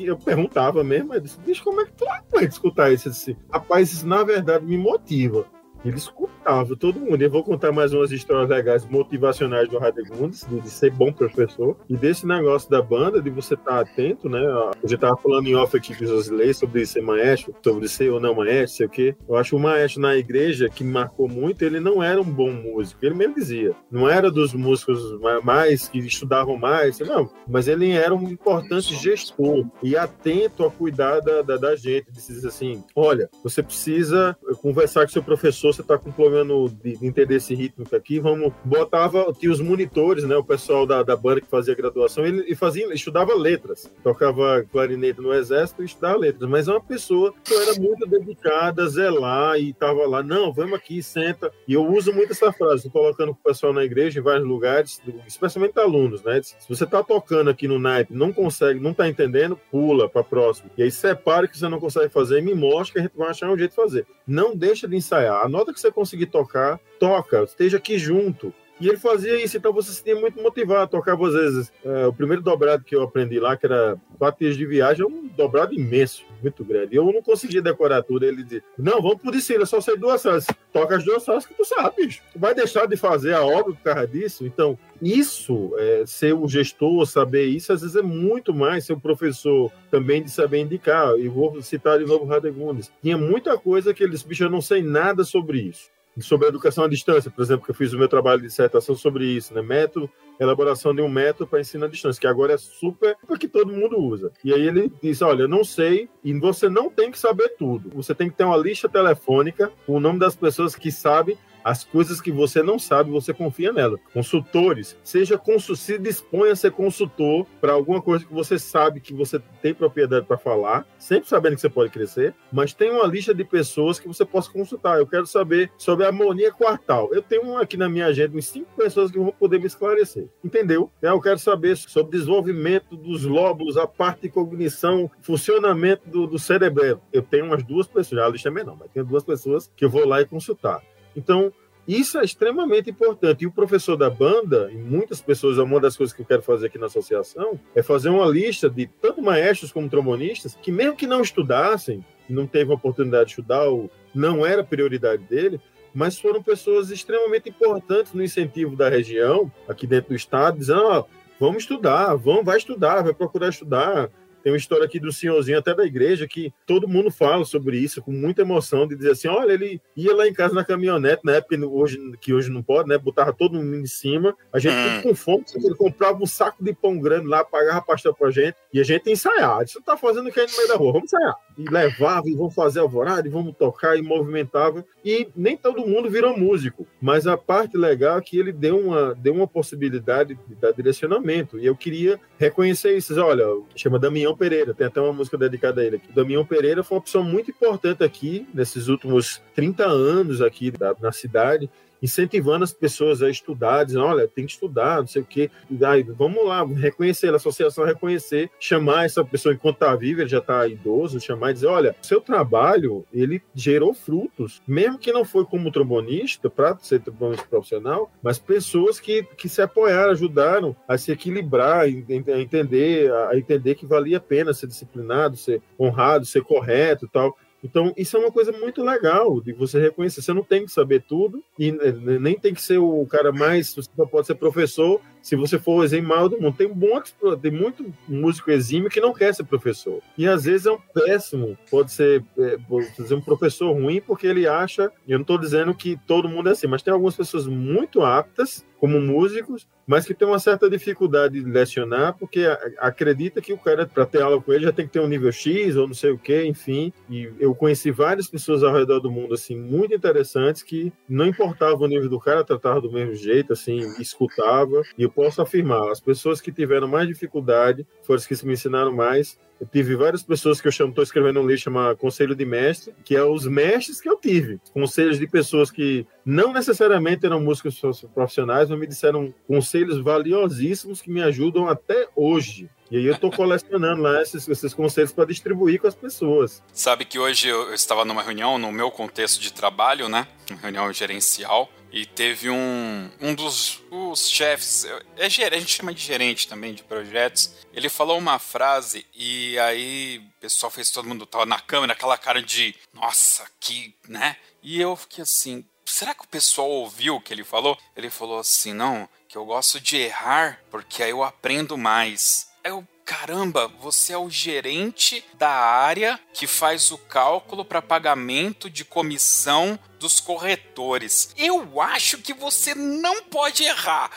eu perguntava mesmo, eu disse, bicho, como é que tu aguenta escutar isso? Rapaz, isso na verdade me motiva. Ele escutava todo mundo. Eu vou contar mais umas histórias legais, motivacionais do Radegundes, de ser bom professor, e desse negócio da banda, de você estar tá atento, né? Eu já estava falando em off aqui com os Josilei sobre ser maestro, sobre ser ou não maestro, sei o quê. Eu acho o maestro na igreja, que marcou muito, ele não era um bom músico. Ele mesmo dizia. Não era dos músicos mais que estudavam mais, não. Mas ele era um importante gestor e atento a cuidar da, da, da gente. Ele dizer assim: olha, você precisa conversar com seu professor você está com problema de, de entender esse ritmo aqui, vamos. Botava, tinha os monitores, né? O pessoal da, da banda que fazia graduação, ele, ele fazia, estudava letras. Tocava clarinete no exército e estudava letras. Mas é uma pessoa que era muito dedicada zelar e estava lá, não, vamos aqui, senta. E eu uso muito essa frase, estou colocando com o pessoal na igreja, em vários lugares, especialmente alunos, né? Se você está tocando aqui no naipe, não consegue, não está entendendo, pula para próximo. E aí separa o que você não consegue fazer e me mostra que a gente vai achar um jeito de fazer. Não deixa de ensaiar. A nota que você conseguir tocar, toca, esteja aqui junto. E ele fazia isso, então você se tinha muito motivado. Tocava às vezes. É, o primeiro dobrado que eu aprendi lá, que era quatro dias de viagem, é um dobrado imenso, muito grande. Eu não conseguia decorar tudo. Ele dizia: Não, vamos por isso, só sei duas horas. Toca as duas horas que tu sabe, bicho. Vai deixar de fazer a obra por causa disso? Então, isso, é, ser o gestor, saber isso, às vezes é muito mais ser o professor também de saber indicar. E vou citar de novo o Radegundes. Tinha muita coisa que eles, bicho, eu não sei nada sobre isso sobre educação à distância, por exemplo, que eu fiz o meu trabalho de dissertação sobre isso, né? Método, elaboração de um método para ensino à distância, que agora é super, porque todo mundo usa. E aí ele disse, olha, eu não sei, e você não tem que saber tudo. Você tem que ter uma lista telefônica com o nome das pessoas que sabem as coisas que você não sabe, você confia nela. Consultores, seja se disponha a ser consultor para alguma coisa que você sabe que você tem propriedade para falar, sempre sabendo que você pode crescer, mas tem uma lista de pessoas que você possa consultar. Eu quero saber sobre a harmonia quartal. Eu tenho aqui na minha agenda uns cinco pessoas que vão poder me esclarecer. Entendeu? É, eu quero saber sobre desenvolvimento dos lóbulos, a parte de cognição, funcionamento do, do cerebelo. Eu tenho umas duas pessoas, a lista é menor, mas tenho duas pessoas que eu vou lá e consultar. Então, isso é extremamente importante. E o professor da banda, e muitas pessoas, é uma das coisas que eu quero fazer aqui na associação, é fazer uma lista de tanto maestros como trombonistas, que mesmo que não estudassem, não teve a oportunidade de estudar, ou não era prioridade dele, mas foram pessoas extremamente importantes no incentivo da região, aqui dentro do estado, dizendo, oh, vamos estudar, vamos, vai estudar, vai procurar estudar, tem uma história aqui do senhorzinho, até da igreja, que todo mundo fala sobre isso com muita emoção, de dizer assim: olha, ele ia lá em casa na caminhonete, na época hoje, que hoje não pode, né? Botava todo mundo em cima, a gente hum. com fome, ele comprava um saco de pão grande lá, pagava pastel pra gente, e a gente ensaiava. Isso tá fazendo o que aí no meio da rua? Vamos ensaiar. E levava, e vamos fazer alvorada, e vamos tocar, e movimentava. E nem todo mundo virou músico, mas a parte legal é que ele deu uma, deu uma possibilidade de dar direcionamento, e eu queria reconhecer isso. Olha, chama Damião Pereira, tem até uma música dedicada a ele aqui. Damião Pereira foi uma opção muito importante aqui, nesses últimos 30 anos aqui da, na cidade, incentivando as pessoas a estudar, dizendo, olha, tem que estudar, não sei o quê. E vamos lá, reconhecer, a associação reconhecer, chamar essa pessoa enquanto está viva, ele já está idoso, chamar e dizer, olha, seu trabalho, ele gerou frutos, mesmo que não foi como trombonista, para ser trombonista profissional, mas pessoas que, que se apoiaram, ajudaram a se equilibrar, a entender, a entender que valia a pena ser disciplinado, ser honrado, ser correto e tal. Então, isso é uma coisa muito legal de você reconhecer. Você não tem que saber tudo e nem tem que ser o cara mais. Você só pode ser professor se você for o exemplo maior do mundo. Tem, um tem muito músico exímio que não quer ser professor. E às vezes é um péssimo, pode ser é, dizer, um professor ruim, porque ele acha. Eu não estou dizendo que todo mundo é assim, mas tem algumas pessoas muito aptas como músicos, mas que tem uma certa dificuldade de lecionar, porque acredita que o cara, para ter aula com ele, já tem que ter um nível X ou não sei o que, enfim. E eu conheci várias pessoas ao redor do mundo, assim, muito interessantes, que não importava o nível do cara, tratava do mesmo jeito, assim, escutava. E eu posso afirmar, as pessoas que tiveram mais dificuldade foram as que me ensinaram mais, eu tive várias pessoas que eu chamo, estou escrevendo um livro chamado Conselho de Mestre, que é os mestres que eu tive. Conselhos de pessoas que não necessariamente eram músicos profissionais, mas me disseram conselhos valiosíssimos que me ajudam até hoje. E aí eu estou colecionando lá esses, esses conselhos para distribuir com as pessoas. Sabe que hoje eu estava numa reunião, no meu contexto de trabalho, né? Uma reunião gerencial, e teve um, um dos os chefes, é gerente, a gente chama de gerente também de projetos. Ele falou uma frase e aí o pessoal fez todo mundo tava na câmera, aquela cara de nossa, que, né? E eu fiquei assim, será que o pessoal ouviu o que ele falou? Ele falou assim: "Não, que eu gosto de errar porque aí eu aprendo mais". Aí eu caramba, você é o gerente da área que faz o cálculo para pagamento de comissão dos corretores. Eu acho que você não pode errar.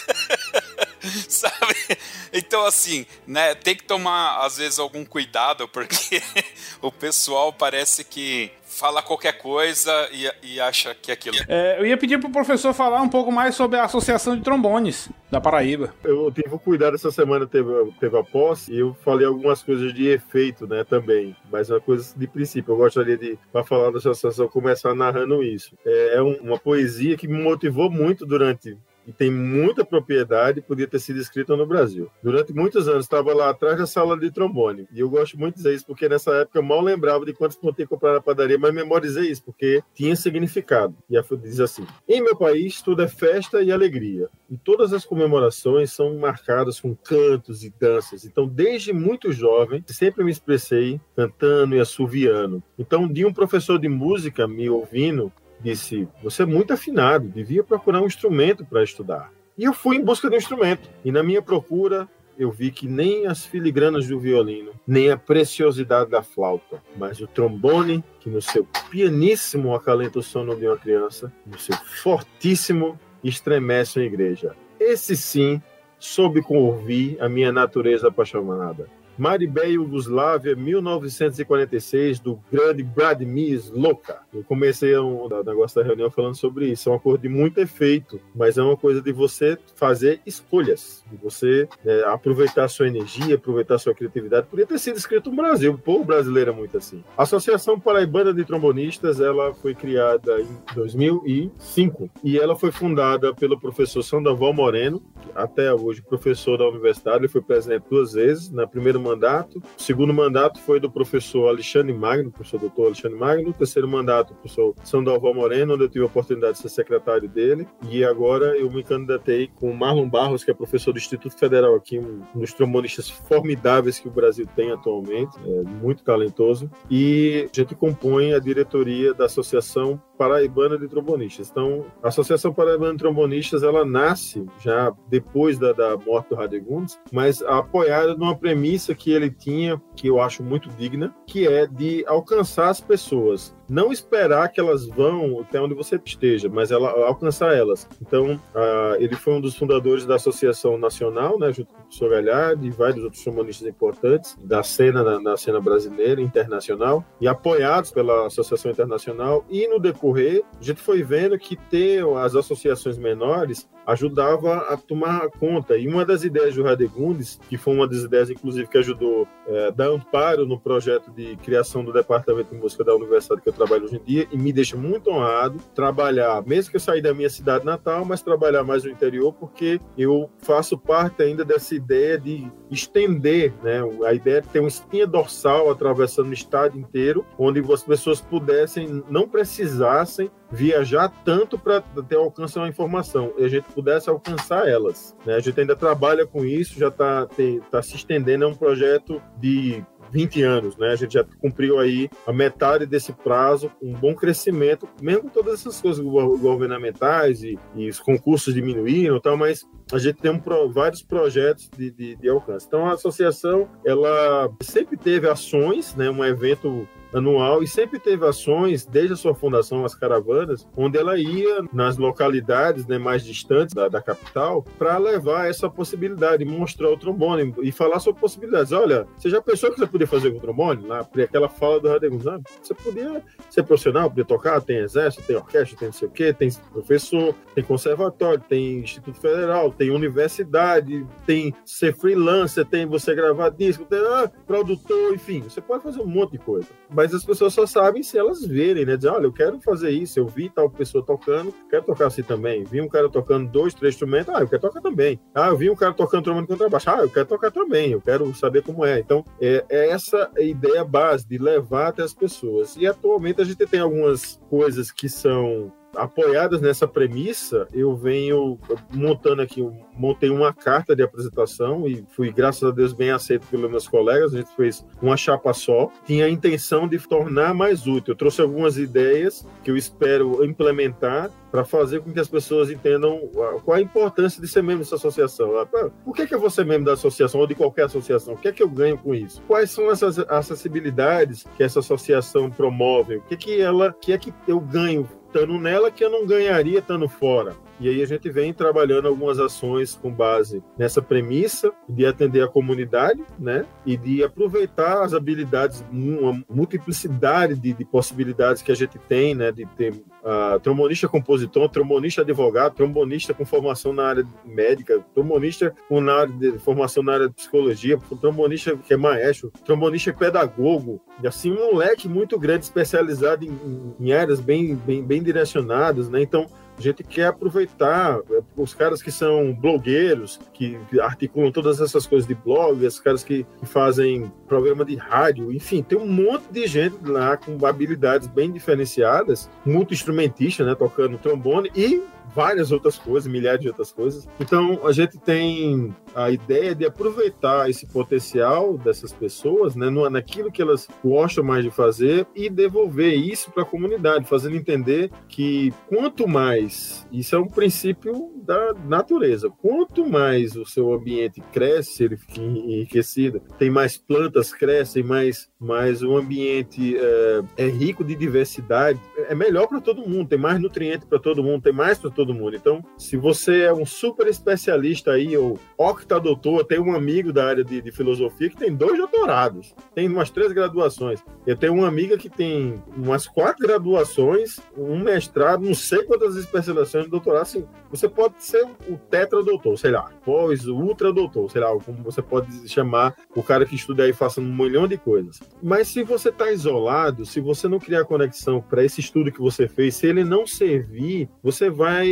Sabe? Então, assim, né, tem que tomar, às vezes, algum cuidado, porque o pessoal parece que fala qualquer coisa e, e acha que é aquilo. É, eu ia pedir pro professor falar um pouco mais sobre a Associação de Trombones da Paraíba. Eu tive um cuidado essa semana, teve, teve a posse, e eu falei algumas coisas de efeito, né, também. Mas uma coisa de princípio. Eu gostaria de, para falar da associação, começar narrando isso. É, é um, uma poesia que me motivou muito durante e tem muita propriedade, podia ter sido escrita no Brasil. Durante muitos anos estava lá atrás da sala de trombone. E eu gosto muito de dizer isso porque nessa época eu mal lembrava de quantos pontinhos comprar na padaria, mas memorizei isso porque tinha significado. E a diz assim: Em meu país tudo é festa e alegria. E todas as comemorações são marcadas com cantos e danças. Então, desde muito jovem, sempre me expressei cantando e assoviando. Então, dia um professor de música me ouvindo disse: Você é muito afinado, devia procurar um instrumento para estudar. E eu fui em busca um instrumento. E na minha procura, eu vi que nem as filigranas do violino, nem a preciosidade da flauta, mas o trombone, que no seu pianíssimo acalenta o sono de uma criança, no seu fortíssimo estremece a igreja. Esse sim soube ouvir a minha natureza apaixonada. Maribé Yugoslávia, 1946, do grande Bradimir Louca. Eu comecei um negócio da reunião falando sobre isso. É uma coisa de muito efeito, mas é uma coisa de você fazer escolhas, de você é, aproveitar sua energia, aproveitar sua criatividade. Podia ter sido escrito no Brasil, o povo brasileiro é muito assim. A Associação Paraibana de Trombonistas, ela foi criada em 2005 e ela foi fundada pelo professor Sandoval Moreno, até hoje professor da universidade, ele foi presidente duas vezes, na primeira mandato. O segundo mandato foi do professor Alexandre Magno, professor doutor Alexandre Magno. O terceiro mandato, professor Sandoval Moreno, onde eu tive a oportunidade de ser secretário dele. E agora eu me candidatei com o Marlon Barros, que é professor do Instituto Federal aqui, um dos trombonistas formidáveis que o Brasil tem atualmente, é muito talentoso. E a gente compõe a diretoria da Associação Paraibana de Trombonistas. Então, a Associação Paraibana de Trombonistas, ela nasce já depois da, da morte do Radegundes, mas apoiada numa premissa que ele tinha, que eu acho muito digna, que é de alcançar as pessoas não esperar que elas vão até onde você esteja, mas ela alcançar elas. Então, uh, ele foi um dos fundadores da Associação Nacional, né, junto com o professor Galhardo e vários outros tromonistas importantes da cena na, na, cena brasileira internacional, e apoiados pela Associação Internacional. E no decorrer, a gente foi vendo que ter as associações menores ajudava a tomar conta. E uma das ideias do Radegundes, que foi uma das ideias, inclusive, que ajudou é, dar amparo no projeto de criação do Departamento de Música da Universidade que eu trabalho hoje em dia, e me deixa muito honrado trabalhar, mesmo que eu saí da minha cidade natal, mas trabalhar mais no interior, porque eu faço parte ainda dessa ideia de estender, né? A ideia de ter uma espinha dorsal atravessando o estado inteiro, onde as pessoas pudessem, não precisassem viajar tanto para ter alcance uma informação e a gente pudesse alcançar elas. Né? A gente ainda trabalha com isso, já está tá se estendendo, é um projeto de 20 anos, né? A gente já cumpriu aí a metade desse prazo, um bom crescimento, mesmo todas essas coisas governamentais e, e os concursos diminuíram e tal, mas a gente tem um, vários projetos de, de, de alcance. Então, a associação, ela sempre teve ações, né? Um evento anual e sempre teve ações, desde a sua fundação, as caravanas, onde ela ia nas localidades né, mais distantes da, da capital para levar essa possibilidade, mostrar o trombone e falar sobre possibilidades. Olha, você já pensou que você podia fazer com o trombone? Lá, aquela fala do Radegun, você podia ser profissional, podia tocar, tem exército, tem orquestra, tem não sei o quê, tem professor, tem conservatório, tem Instituto Federal, tem universidade, tem ser freelancer, tem você gravar disco, tem ah, produtor, enfim, você pode fazer um monte de coisa. Mas as pessoas só sabem se elas verem, né? Dizer, olha, eu quero fazer isso, eu vi tal pessoa tocando, quero tocar assim também. Vi um cara tocando dois, três instrumentos, ah, eu quero tocar também. Ah, eu vi um cara tocando trombone contrabaixo, ah, eu quero tocar também, eu quero saber como é. Então, é, é essa ideia base de levar até as pessoas. E atualmente a gente tem algumas coisas que são apoiadas nessa premissa, eu venho montando aqui, montei uma carta de apresentação e fui, graças a Deus, bem aceito pelos meus colegas. A gente fez uma chapa só. Tinha a intenção de tornar mais útil. Eu trouxe algumas ideias que eu espero implementar para fazer com que as pessoas entendam qual a importância de ser membro dessa associação. Ah, por que, que eu vou ser membro da associação ou de qualquer associação? O que é que eu ganho com isso? Quais são essas acessibilidades que essa associação promove? O que, que ela, que é que eu ganho estando nela que eu não ganharia estando fora. E aí a gente vem trabalhando algumas ações com base nessa premissa de atender a comunidade, né? E de aproveitar as habilidades, uma multiplicidade de, de possibilidades que a gente tem, né? De ter uh, trombonista compositor, trombonista advogado, trombonista com formação na área médica, trombonista com na área de formação na área de psicologia, trombonista que é maestro, trombonista pedagogo, e assim um leque muito grande especializado em, em áreas bem, bem, bem direcionadas, né? Então a gente quer aproveitar é, os caras que são blogueiros, que articulam todas essas coisas de blog, os caras que, fazem programa de rádio, enfim, tem um monte de gente lá com habilidades bem diferenciadas, muito instrumentista, né, tocando trombone e várias outras coisas, milhares de outras coisas. Então, a gente tem a ideia de aproveitar esse potencial dessas pessoas, né, naquilo que elas gostam mais de fazer e devolver isso para a comunidade, fazendo entender que quanto mais, isso é um princípio da natureza, quanto mais o seu ambiente cresce, ele fica enriquecido, tem mais plantas crescem, mais, mais o ambiente é, é rico de diversidade, é melhor para todo mundo, tem mais nutriente para todo mundo, tem mais para todo mundo. Então, se você é um super especialista aí, ou octa doutor, tem um amigo da área de, de, filosofia que tem dois doutorados, tem umas três graduações. Eu tenho uma amiga que tem umas quatro graduações, um mestrado, não sei quantas especializações de doutorado. Assim, você pode ser o tetradoutor, sei lá, pós, ultra doutor, sei lá, como você pode chamar o cara que estuda aí façando um milhão de coisas. Mas se você está isolado, se você não criar conexão para esse estudo que você fez, se ele não servir, você vai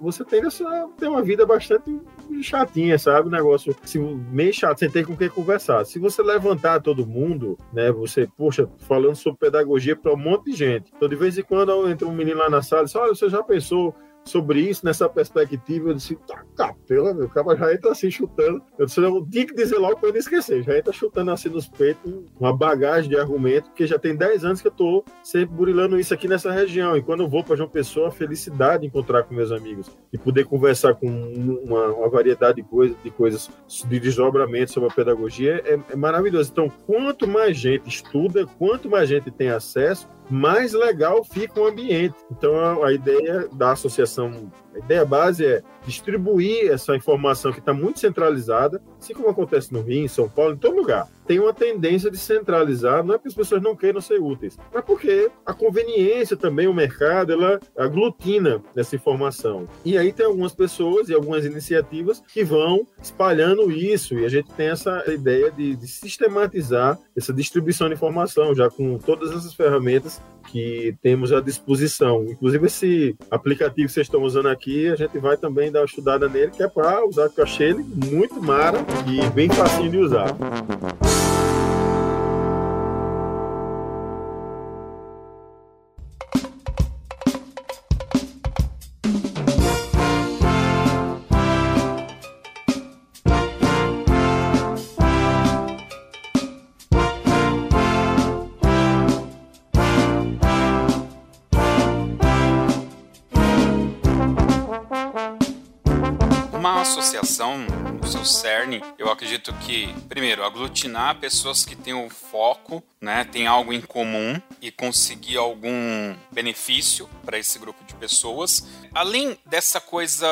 você tem essa ter uma vida bastante chatinha, sabe? O negócio se, meio chato, sem ter com quem conversar. Se você levantar todo mundo, né? Você, poxa, falando sobre pedagogia para um monte de gente. Então, de vez em quando entra um menino lá na sala e diz: Olha, você já pensou sobre isso, nessa perspectiva, eu disse, tá, capela, meu, o cara já entra assim chutando. Eu disse, eu tinha que dizer logo para não esquecer, já entra chutando assim nos peitos, uma bagagem de argumento, porque já tem 10 anos que eu tô sempre burilando isso aqui nessa região. E quando eu vou para João Pessoa, a felicidade de encontrar com meus amigos e poder conversar com uma, uma variedade de, coisa, de coisas, de desdobramento sobre a pedagogia é, é maravilhoso. Então, quanto mais gente estuda, quanto mais gente tem acesso, mais legal fica o ambiente. Então, a, ideia da associação, a ideia base é distribuir essa informação que está muito centralizada, assim como acontece no Rio, em São Paulo, em todo lugar. Tem uma tendência de centralizar, não é porque as pessoas não queiram ser úteis, mas porque a conveniência também, o mercado, ela aglutina essa informação. E aí tem algumas pessoas e algumas iniciativas que vão espalhando isso, e a gente tem essa ideia de, de sistematizar essa distribuição de informação, já com todas essas ferramentas que temos à disposição. Inclusive, esse aplicativo que vocês estão usando aqui, a gente vai também dar uma estudada nele, que é para usar, que eu achei ele muito mara e bem facinho de usar. Associação, no seu cerne, eu acredito que, primeiro, aglutinar pessoas que têm o foco, né, tem algo em comum e conseguir algum benefício para esse grupo de pessoas. Além dessa coisa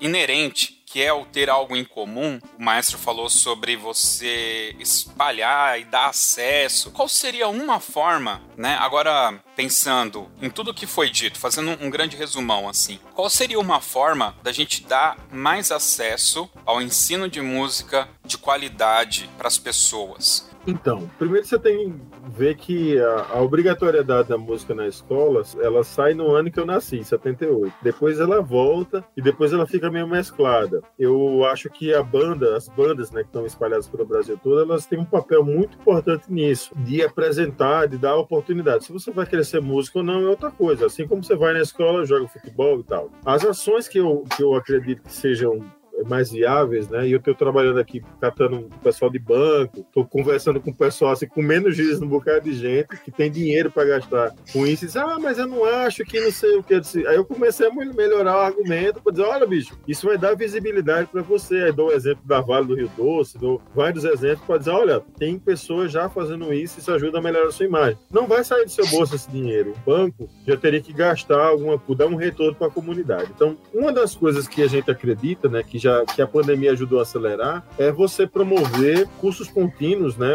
inerente que é o ter algo em comum. O maestro falou sobre você espalhar e dar acesso. Qual seria uma forma, né? Agora pensando em tudo que foi dito, fazendo um grande resumão assim. Qual seria uma forma da gente dar mais acesso ao ensino de música de qualidade para as pessoas? Então, primeiro você tem que ver que a, a, obrigatoriedade da música na escola, ela sai no ano que eu nasci, em 78. Depois ela volta e depois ela fica meio mesclada. Eu acho que a banda, as bandas né, que estão espalhadas pelo Brasil todo, elas têm um papel muito importante nisso, de apresentar, de dar oportunidade. Se você vai querer ser músico ou não é outra coisa. Assim como você vai na escola, joga futebol e tal. As ações que eu, que eu acredito que sejam mais viáveis, né? E eu estou trabalhando aqui, catando o pessoal de banco, estou conversando com o pessoal assim, com menos dias no bocado de gente que tem dinheiro para gastar com isso. E diz, ah, mas eu não acho que não sei o que. Aí eu comecei a melhorar o argumento para dizer, olha, bicho, isso vai dar visibilidade para você. Aí dou o exemplo da Vale do Rio Doce, dou vários exemplos para dizer, olha, tem pessoas já fazendo isso, isso ajuda a melhorar a sua imagem. Não vai sair do seu bolso esse dinheiro. O banco já teria que gastar alguma, dar um retorno para a comunidade. Então, uma das coisas que a gente acredita, né, que que a pandemia ajudou a acelerar é você promover cursos contínuos, né,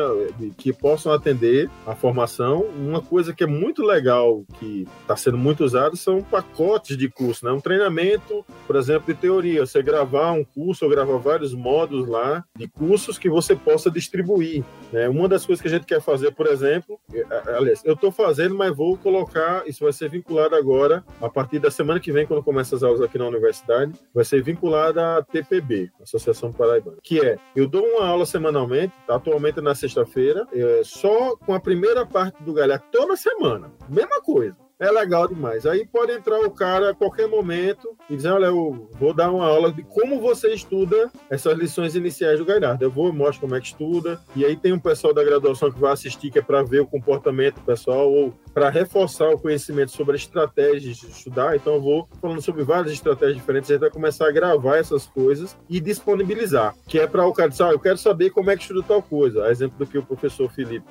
que possam atender a formação. Uma coisa que é muito legal que está sendo muito usado são pacotes de curso, né, um treinamento, por exemplo, de teoria. Você gravar um curso ou gravar vários módulos lá de cursos que você possa distribuir. Né? Uma das coisas que a gente quer fazer, por exemplo, é, é, aliás, eu estou fazendo, mas vou colocar, isso vai ser vinculado agora a partir da semana que vem, quando começa as aulas aqui na universidade, vai ser vinculado a TPB, Associação Paraibana, que é, eu dou uma aula semanalmente, tá? atualmente na sexta-feira, é, só com a primeira parte do galhar, toda semana, mesma coisa é legal demais. Aí pode entrar o cara a qualquer momento e dizer: Olha, eu vou dar uma aula de como você estuda essas lições iniciais do Galhardo. Eu vou, mostro como é que estuda. E aí tem um pessoal da graduação que vai assistir, que é para ver o comportamento do pessoal ou para reforçar o conhecimento sobre estratégias de estudar. Então eu vou falando sobre várias estratégias diferentes. A gente vai começar a gravar essas coisas e disponibilizar, que é para o cara dizer: ah, Eu quero saber como é que estuda tal coisa. A exemplo do que o professor Felipe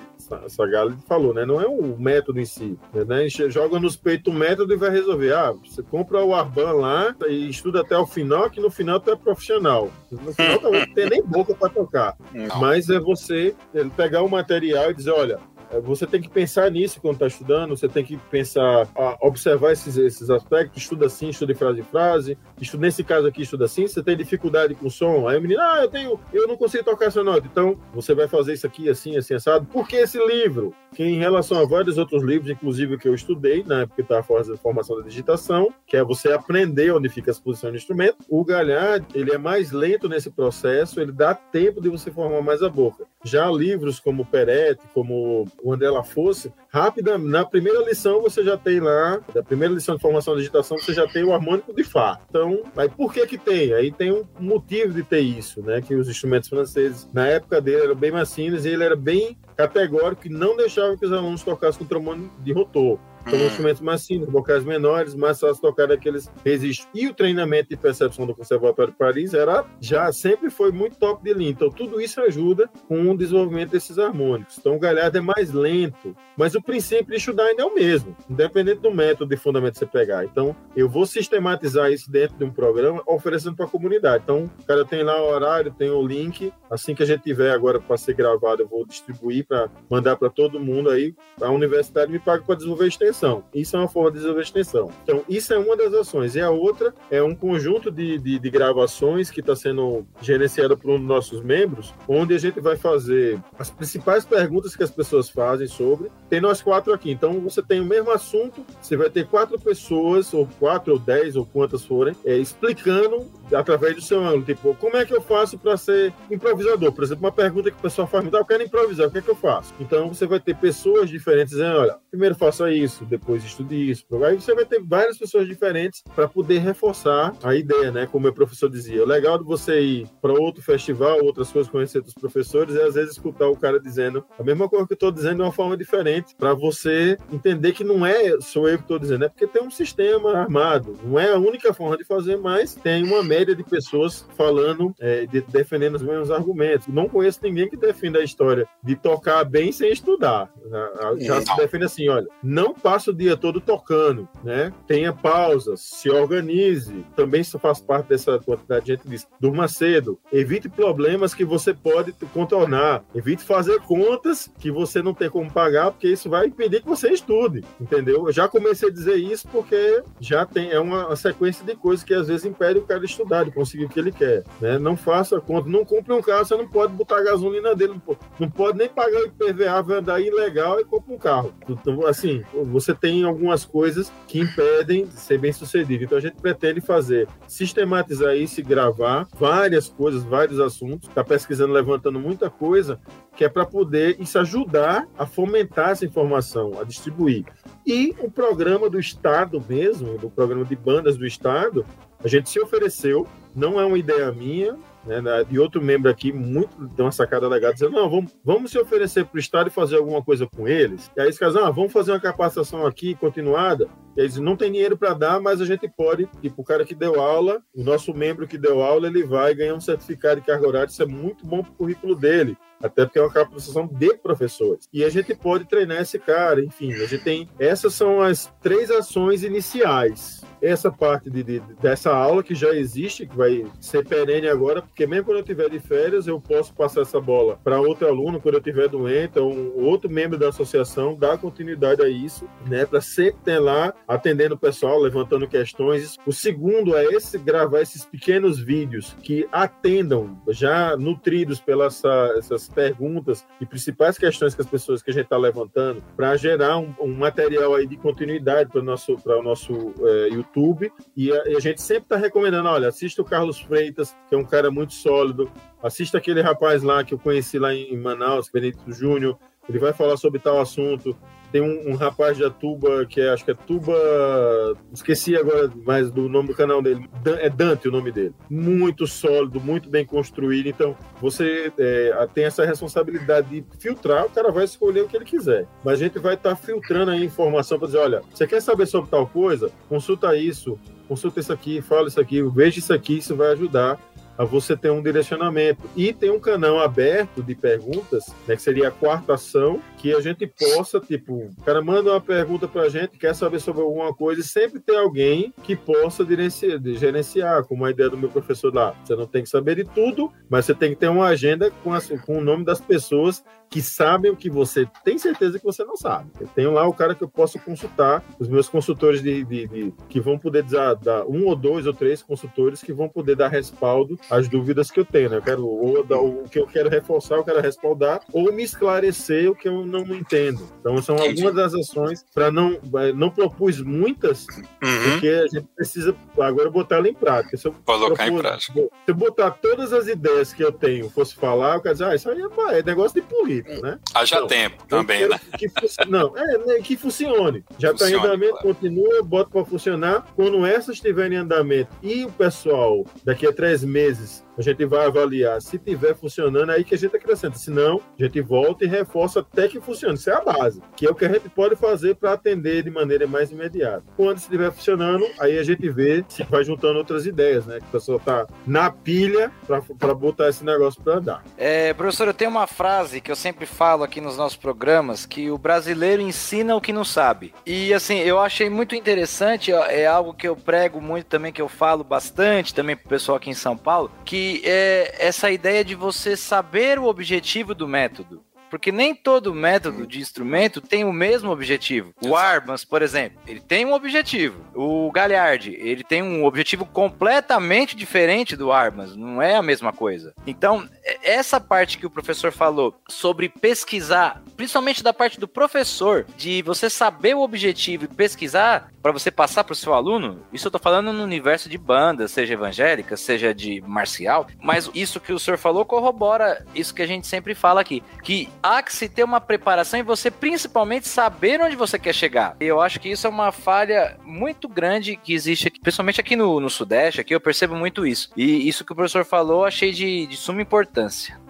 Sagali falou, né? Não é o método em si, né? A gente joga nos peitos o método e vai resolver. Ah, você compra o Arban lá e estuda até o final, que no final tu é profissional. No final tu não tem nem boca para tocar. Não. Mas é você pegar o material e dizer, olha, você tem que pensar nisso quando está estudando, você tem que pensar, observar esses, esses aspectos, estuda assim, estuda frase em frase, estuda, nesse caso aqui, estuda assim, você tem dificuldade com o som, aí o menino, ah, eu tenho, eu não consigo tocar essa nota, então você vai fazer isso aqui, assim, assim, assado, por que esse livro? Que em relação a vários outros livros, inclusive o que eu estudei, na época que estava fazendo formação da digitação, que é você aprender onde fica as posições do instrumento, o galhar, ele é mais lento nesse processo, ele dá tempo de você formar mais a boca. Já livros como Peretti, como onde ela fosse, rápida, na primeira lição você já tem lá, da primeira lição de formação de digitação, você já tem o harmônico de Fá. Então, aí por que que tem? Aí tem um motivo de ter isso, né? Que os instrumentos franceses, na época dele, eram bem simples e ele era bem categórico e não deixava que os alunos tocassem com trombone de rotor. São instrumentos mais simples, vocais menores, mais fácil tocar daqueles registros. E o treinamento de percepção do Conservatório de Paris era já sempre foi muito top de linha. Então, tudo isso ajuda com o desenvolvimento desses harmônicos. Então, o galhardo é mais lento, mas o princípio de estudar ainda é o mesmo, independente do método de fundamento que você pegar. Então, eu vou sistematizar isso dentro de um programa, oferecendo para a comunidade. Então, o cara tem lá o horário, tem o link. Assim que a gente tiver agora para ser gravado, eu vou distribuir para mandar para todo mundo aí. A universidade me paga para desenvolver extensão extensão. Isso é uma forma de desenvolver extensão. Então, isso é uma das ações. E a outra é um conjunto de, de, de gravações que está sendo gerenciado por um dos nossos membros, onde a gente vai fazer as principais perguntas que as pessoas fazem sobre. Tem nós quatro aqui. Então, você tem o mesmo assunto, você vai ter quatro pessoas, ou quatro, ou dez, ou quantas forem, é, explicando através do seu ângulo. Tipo, como é que eu faço para ser improvisador? Por exemplo, uma pergunta que o pessoal faz, ah, eu quero improvisar, o que é que eu faço? Então, você vai ter pessoas diferentes dizendo, olha, primeiro faça isso, depois estude isso. Aí você vai ter várias pessoas diferentes para poder reforçar a ideia, né? Como o meu professor dizia. O legal de você ir para outro festival, outras coisas, conhecer dos professores, é às vezes escutar o cara dizendo a mesma coisa que eu estou dizendo de uma forma diferente, para você entender que não é sou eu que estou dizendo, é porque tem um sistema armado. Não é a única forma de fazer, mas tem uma média de pessoas falando, é, de, defendendo os mesmos argumentos. Não conheço ninguém que defenda a história de tocar bem sem estudar. Já se defende assim, olha, não passa o dia todo tocando, né? Tenha pausas, se organize. Também isso faz parte dessa quantidade de gente diz, durma cedo, evite problemas que você pode contornar, evite fazer contas que você não tem como pagar, porque isso vai impedir que você estude, entendeu? Eu já comecei a dizer isso porque já tem é uma, sequência de coisas que às vezes impede o cara de estudar, de conseguir o que ele quer, né? Não faça conta, não compre um carro, você não pode botar a gasolina dele, não pode, não pode nem pagar o IPVA, vai andar ilegal e compra um carro. Então, assim, você tem algumas coisas que impedem de ser bem sucedido. Então a gente pretende fazer, sistematizar isso e gravar várias coisas, vários assuntos, está pesquisando, levantando muita coisa, que é para poder isso ajudar a fomentar essa informação, a distribuir. E o programa do Estado mesmo, do programa de bandas do Estado, a gente se ofereceu, não é uma ideia minha, né, de outro membro aqui, muito deu uma sacada legal, dizendo, não, vamos, vamos se oferecer para o Estado e fazer alguma coisa com eles. E aí eles casam, ah, vamos fazer uma capacitação aqui continuada. E eles não tem dinheiro para dar, mas a gente pode, tipo, o cara que deu aula, o nosso membro que deu aula, ele vai ganhar um certificado de carga horária, isso é muito bom para o currículo dele até porque é uma capacitação de professores. E a gente pode treinar esse cara, enfim, a gente tem. Essas são as três ações iniciais essa parte de, de, dessa aula que já existe, que vai ser perene agora, porque mesmo quando eu tiver de férias, eu posso passar essa bola para outro aluno quando eu tiver doente, ou um outro membro da associação, dar continuidade a isso, né, para sempre ter lá atendendo o pessoal, levantando questões. O segundo é esse gravar esses pequenos vídeos que atendam, já nutridos pelas essas perguntas e principais questões que as pessoas que a gente está levantando, para gerar um, um, material aí de continuidade para o nosso, o nosso é, YouTube YouTube e a, e a gente sempre está recomendando, olha, assista o Carlos Freitas, que é um cara muito sólido, assista aquele rapaz lá que eu conheci lá em Manaus, Benedito Júnior, ele vai falar sobre tal assunto. Tem um, um, rapaz de Atuba, que é, acho que é Tuba. Esqueci agora mais do nome do canal dele. É Dante o nome dele. Muito sólido, muito bem construído. Então, você é, tem essa responsabilidade de filtrar, o cara vai escolher o que ele quiser. Mas a gente vai estar tá filtrando aí informação para dizer: olha, você quer saber sobre tal coisa? Consulta isso, consulta isso aqui, fala isso aqui, veja isso aqui, isso vai ajudar a você ter um direcionamento. E tem um canal aberto de perguntas, né, que seria a quarta ação, que a gente possa, tipo, o cara manda uma pergunta para a gente, quer saber sobre alguma coisa, e sempre tem alguém que possa gerenciar, como a ideia do meu professor lá. Você não tem que saber de tudo, mas você tem que ter uma agenda com, as, com o nome das pessoas que sabem o que você tem certeza que você não sabe. Eu tenho lá o cara que eu posso consultar, os meus consultores de, de, de que vão poder dar, dar, um ou dois ou três consultores que vão poder dar respaldo às dúvidas que eu tenho. Né? Eu quero ou o que eu quero reforçar, eu quero respaldar, ou me esclarecer o que eu não entendo. Então são Entendi. algumas das ações para não não propus muitas, uhum. porque a gente precisa agora botar ela em prática. Se eu colocar propor, em prática. Se eu botar todas as ideias que eu tenho, fosse falar, eu quero dizer, ah, isso aí é, é negócio de política né? Haja então, tempo também, né? Que, não, é, né, que funcione. Já está em andamento, claro. continua, bota para funcionar. Quando essas estiverem em andamento e o pessoal, daqui a três meses, is a gente vai avaliar. Se tiver funcionando, é aí que a gente acrescenta. Se não, a gente volta e reforça até que funcione. Isso é a base, que é o que a gente pode fazer para atender de maneira mais imediata. Quando estiver funcionando, aí a gente vê se vai juntando outras ideias, né? Que o pessoal tá na pilha para botar esse negócio para andar. É, professor, eu tenho uma frase que eu sempre falo aqui nos nossos programas, que o brasileiro ensina o que não sabe. E assim, eu achei muito interessante, é algo que eu prego muito também, que eu falo bastante também pro pessoal aqui em São Paulo, que é essa ideia de você saber o objetivo do método. Porque nem todo método de instrumento tem o mesmo objetivo. O Armas, por exemplo, ele tem um objetivo. O Galhard, ele tem um objetivo completamente diferente do Armas. Não é a mesma coisa. Então, é, essa parte que o professor falou sobre pesquisar, principalmente da parte do professor, de você saber o objetivo e pesquisar para você passar para o seu aluno, isso eu tô falando no universo de banda, seja evangélica, seja de marcial, mas isso que o senhor falou corrobora isso que a gente sempre fala aqui, que há que se ter uma preparação e você principalmente saber onde você quer chegar. Eu acho que isso é uma falha muito grande que existe aqui, principalmente aqui no, no Sudeste, aqui eu percebo muito isso. E isso que o professor falou, achei de, de suma importância.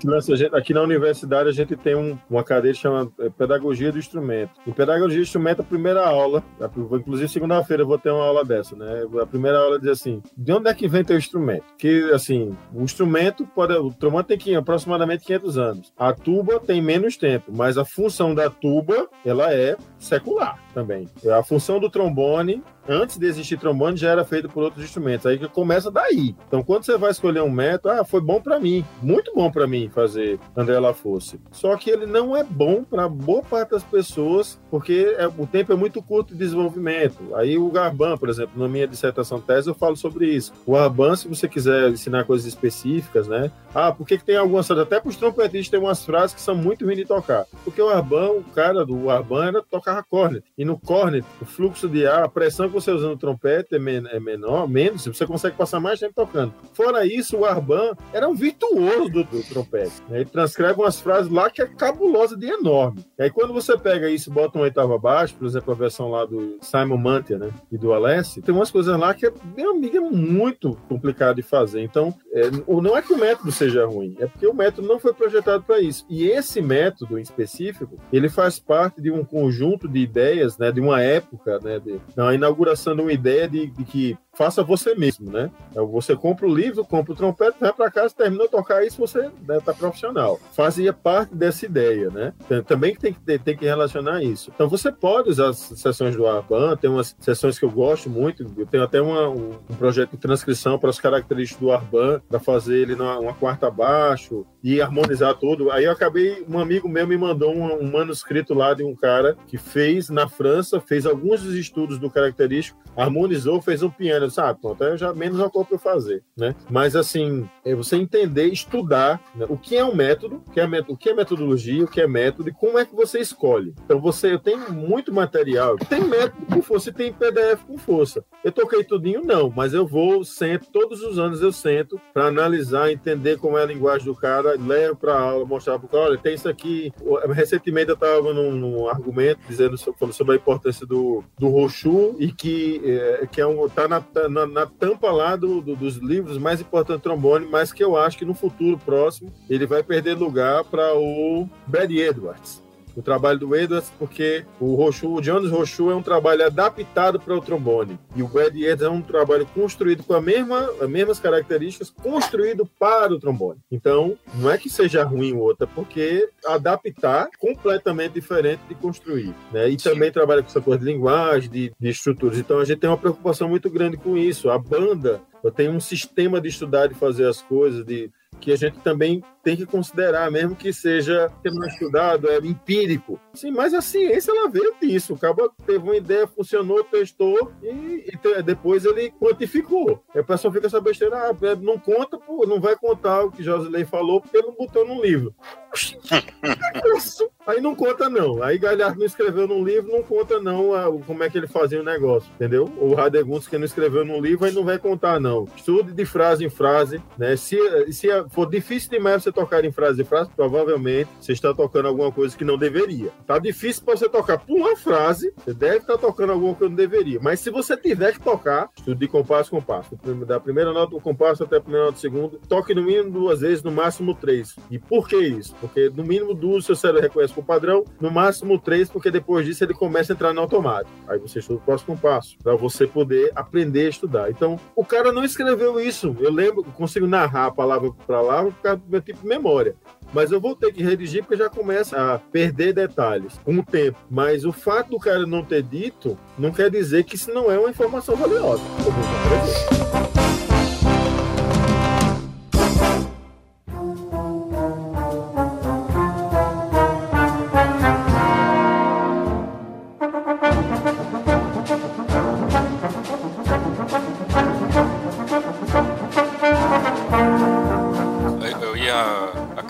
Aqui na universidade a gente tem um, uma cadeira chamada é, Pedagogia do Instrumento. Em Pedagogia do Instrumento, a primeira aula, inclusive segunda-feira eu vou ter uma aula dessa, né? A primeira aula diz assim: de onde é que vem teu instrumento? Que assim, o instrumento pode. O trombone tem aproximadamente 500 anos. A tuba tem menos tempo, mas a função da tuba ela é secular também. A função do trombone antes de existir trombone já era feito por outros instrumentos. Aí que começa daí. Então, quando você vai escolher um método, ah, foi bom para mim, muito bom para mim fazer André Lafosse. Só que ele não é bom para boa parte das pessoas, porque é, o tempo é muito curto de desenvolvimento. Aí o Garban, por exemplo, na minha dissertação tese eu falo sobre isso. O Garban, se você quiser ensinar coisas específicas, né? Ah, por que tem algumas até para os trompetistas tem umas frases que são muito ruins de tocar. Porque o Arban, o cara do Arban era tocar cornet. E no cornet, o fluxo de ar, a pressão que você usa no trompete é, men é menor, menos, você consegue passar mais tempo tocando. Fora isso, o Arban era um virtuoso do, do trompete. Né? Ele transcreve umas frases lá que é cabulosa de enorme. E aí quando você pega isso e bota uma oitava abaixo, por exemplo, a versão lá do Simon Mantia, né? E do Alessi, tem umas coisas lá que, é, meu amigo, é muito complicado de fazer. Então, é, não é que o método seja ruim, é porque o método não foi projetado para isso. E esse método em específico, ele faz parte de um conjunto de ideias, né? De uma época, né? De, inauguração de uma ideia de, de que faça você mesmo, né? Então, você compra o livro, compra o trompete, vai para casa, terminou de tocar isso, você né, tá profissional. Fazia parte dessa ideia, né? Também tem que, tem que relacionar isso. Então você pode usar as sessões do Arban, tem umas sessões que eu gosto muito, eu tenho até uma, um, um, projeto de transcrição para as características do Arban, para fazer ele numa uma quarta abaixo e harmonizar tudo. Aí eu acabei, um amigo meu me mandou um, um manuscrito lá de um cara que fez na França, fez alguns dos estudos do característico, harmonizou, fez um piano sabe? Pronto, aí já menos uma coisa para fazer, né? Mas assim, é você entender, estudar né? o que é um método, o que é, o que é metodologia, o que é método e como é que você escolhe. Então você, eu tenho muito material, tem método com força e tem PDF com força. Eu toquei tudinho não, mas eu vou sento todos os anos eu sento para analisar, entender como é a linguagem do cara, levo para aula, mostrar para o cara, olha, tem isso aqui. Recentemente eu estava num, num, argumento dizendo sobre, sobre a importância do, do Rochu e que é, que é um tá na na, na tampa lá do, do, dos livros mais importantes do trombone, mas que eu acho que no futuro próximo ele vai perder lugar para o Brad Edwards o trabalho do Edwards, porque o Rochu, o Jones Rochu é um trabalho adaptado para o trombone. E o Brad Edwards é um trabalho construído com a mesma, as mesmas características, construído para o trombone. Então, não é que seja ruim o outro, é porque adaptar completamente diferente de construir. Né? E também trabalha com essa coisa de linguagem, de, de estruturas. Então, a gente tem uma preocupação muito grande com isso. A banda eu tenho um sistema de estudar, de fazer as coisas, de que a gente também tem que considerar, mesmo que seja é estudado, é empírico. Sim, mas a ciência ela veio disso. O cara teve uma ideia, funcionou, testou e, e depois ele quantificou. A pessoa fica essa besteira, ah, é, não conta, pô, não vai contar o que Josilei falou porque ele não botou no livro. Aí não conta, não. Aí Galhardo não escreveu num livro, não conta, não, a, como é que ele fazia o negócio, entendeu? O Radegundes, que não escreveu num livro, aí não vai contar, não. Estude de frase em frase, né? Se, se for difícil demais você tocar em frase em frase, provavelmente você está tocando alguma coisa que não deveria. Tá difícil para você tocar por uma frase, você deve estar tocando alguma coisa que não deveria. Mas se você tiver que tocar, estude de compasso compasso. Da primeira nota do compasso até a primeira nota do segundo, toque no mínimo duas vezes, no máximo três. E por que isso? Porque no mínimo duas seu cérebro reconhece por padrão, no máximo três, porque depois disso ele começa a entrar no automático. Aí você estuda o próximo passo, para você poder aprender a estudar. Então, o cara não escreveu isso. Eu lembro, consigo narrar palavra por palavra por causa do meu tipo de memória mas eu vou ter que redigir porque já começa a perder detalhes com o tempo. Mas o fato do cara não ter dito não quer dizer que isso não é uma informação valiosa. queria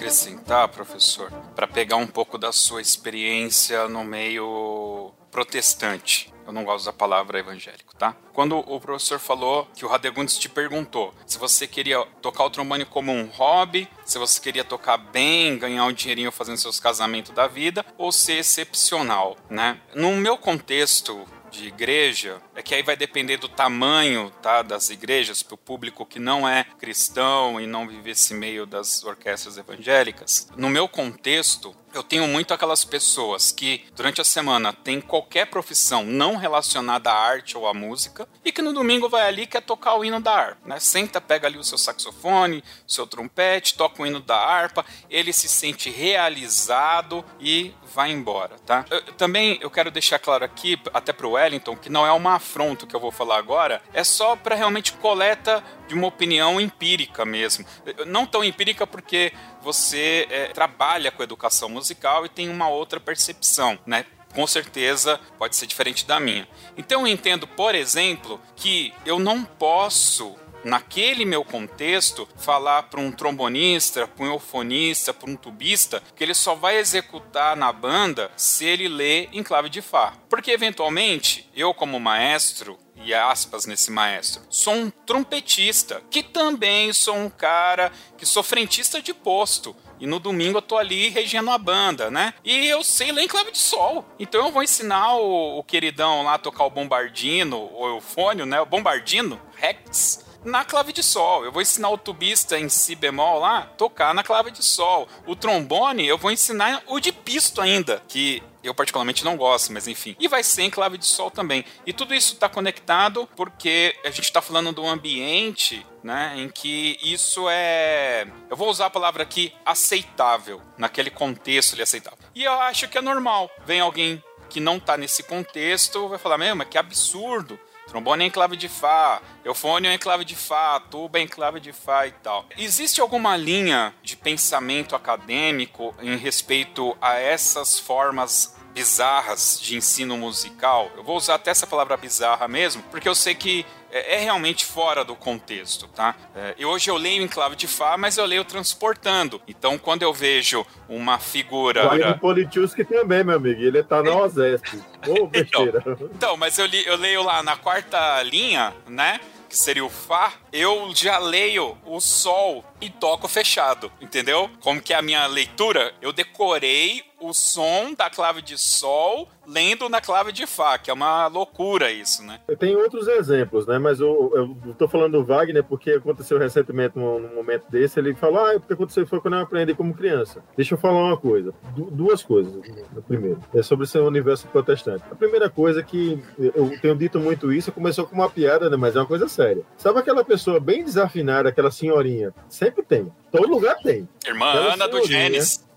acrescentar, professor, para pegar um pouco da sua experiência no meio protestante. Eu não gosto da palavra evangélico, tá? Quando o professor falou que o Radegundes te perguntou se você queria tocar o trombone como um hobby, se você queria tocar bem, ganhar um dinheirinho fazendo seus casamentos da vida, ou ser excepcional, né? No meu contexto de igreja, é que aí vai depender do tamanho tá, das igrejas, para o público que não é cristão e não vive esse meio das orquestras evangélicas. No meu contexto, eu tenho muito aquelas pessoas que durante a semana tem qualquer profissão não relacionada à arte ou à música e que no domingo vai ali quer tocar o hino da harpa, né? Senta, pega ali o seu saxofone, seu trompete, toca o hino da harpa, ele se sente realizado e vai embora, tá? Eu, também eu quero deixar claro aqui, até pro Wellington, que não é uma afronta que eu vou falar agora, é só para realmente coleta de uma opinião empírica mesmo. Não tão empírica porque você é, trabalha com educação musical e tem uma outra percepção, né? com certeza pode ser diferente da minha. Então eu entendo, por exemplo, que eu não posso naquele meu contexto, falar para um trombonista, para um eufonista, para um tubista, que ele só vai executar na banda se ele lê em clave de Fá. Porque, eventualmente, eu, como maestro, e aspas nesse maestro, sou um trompetista, que também sou um cara que sou frentista de posto. E no domingo eu tô ali regendo a banda, né? E eu sei ler em clave de sol. Então eu vou ensinar o, o queridão lá a tocar o bombardino, o eufônio, né? O bombardino, Rex na clave de sol. Eu vou ensinar o tubista em si bemol lá tocar na clave de sol. O trombone eu vou ensinar o de pisto ainda, que eu particularmente não gosto, mas enfim. E vai ser em clave de sol também. E tudo isso está conectado porque a gente está falando de um ambiente, né, em que isso é, eu vou usar a palavra aqui, aceitável. Naquele contexto ele é aceitável. E eu acho que é normal. Vem alguém que não está nesse contexto, vai falar, mesmo, que absurdo. Trombone é em clave de Fá, eufônio é em clave de Fá, tuba é em clave de Fá e tal. Existe alguma linha de pensamento acadêmico em respeito a essas formas bizarras de ensino musical. Eu vou usar até essa palavra bizarra mesmo, porque eu sei que é, é realmente fora do contexto, tá? É, e hoje eu leio em clave de Fá, mas eu leio transportando. Então, quando eu vejo uma figura... O Politiuski também, meu amigo, ele tá na OSESP. Ô, oh, besteira. Então, então, mas eu, li, eu leio lá na quarta linha, né? Que seria o Fá, eu já leio o Sol e toco fechado, entendeu? Como que é a minha leitura? Eu decorei o som da clave de Sol lendo na clave de Fá, que é uma loucura isso, né? Tem outros exemplos, né? Mas eu, eu tô falando do Wagner porque aconteceu recentemente num, num momento desse, ele falou, ah, o que aconteceu foi quando eu aprendi como criança. Deixa eu falar uma coisa, du duas coisas. Primeiro, é sobre esse universo protestante. A primeira coisa que eu tenho dito muito isso, começou com uma piada, né? Mas é uma coisa séria. Sabe aquela pessoa bem desafinada, aquela senhorinha? Sempre tem. Todo lugar tem. Irmã Ana do Gênesis.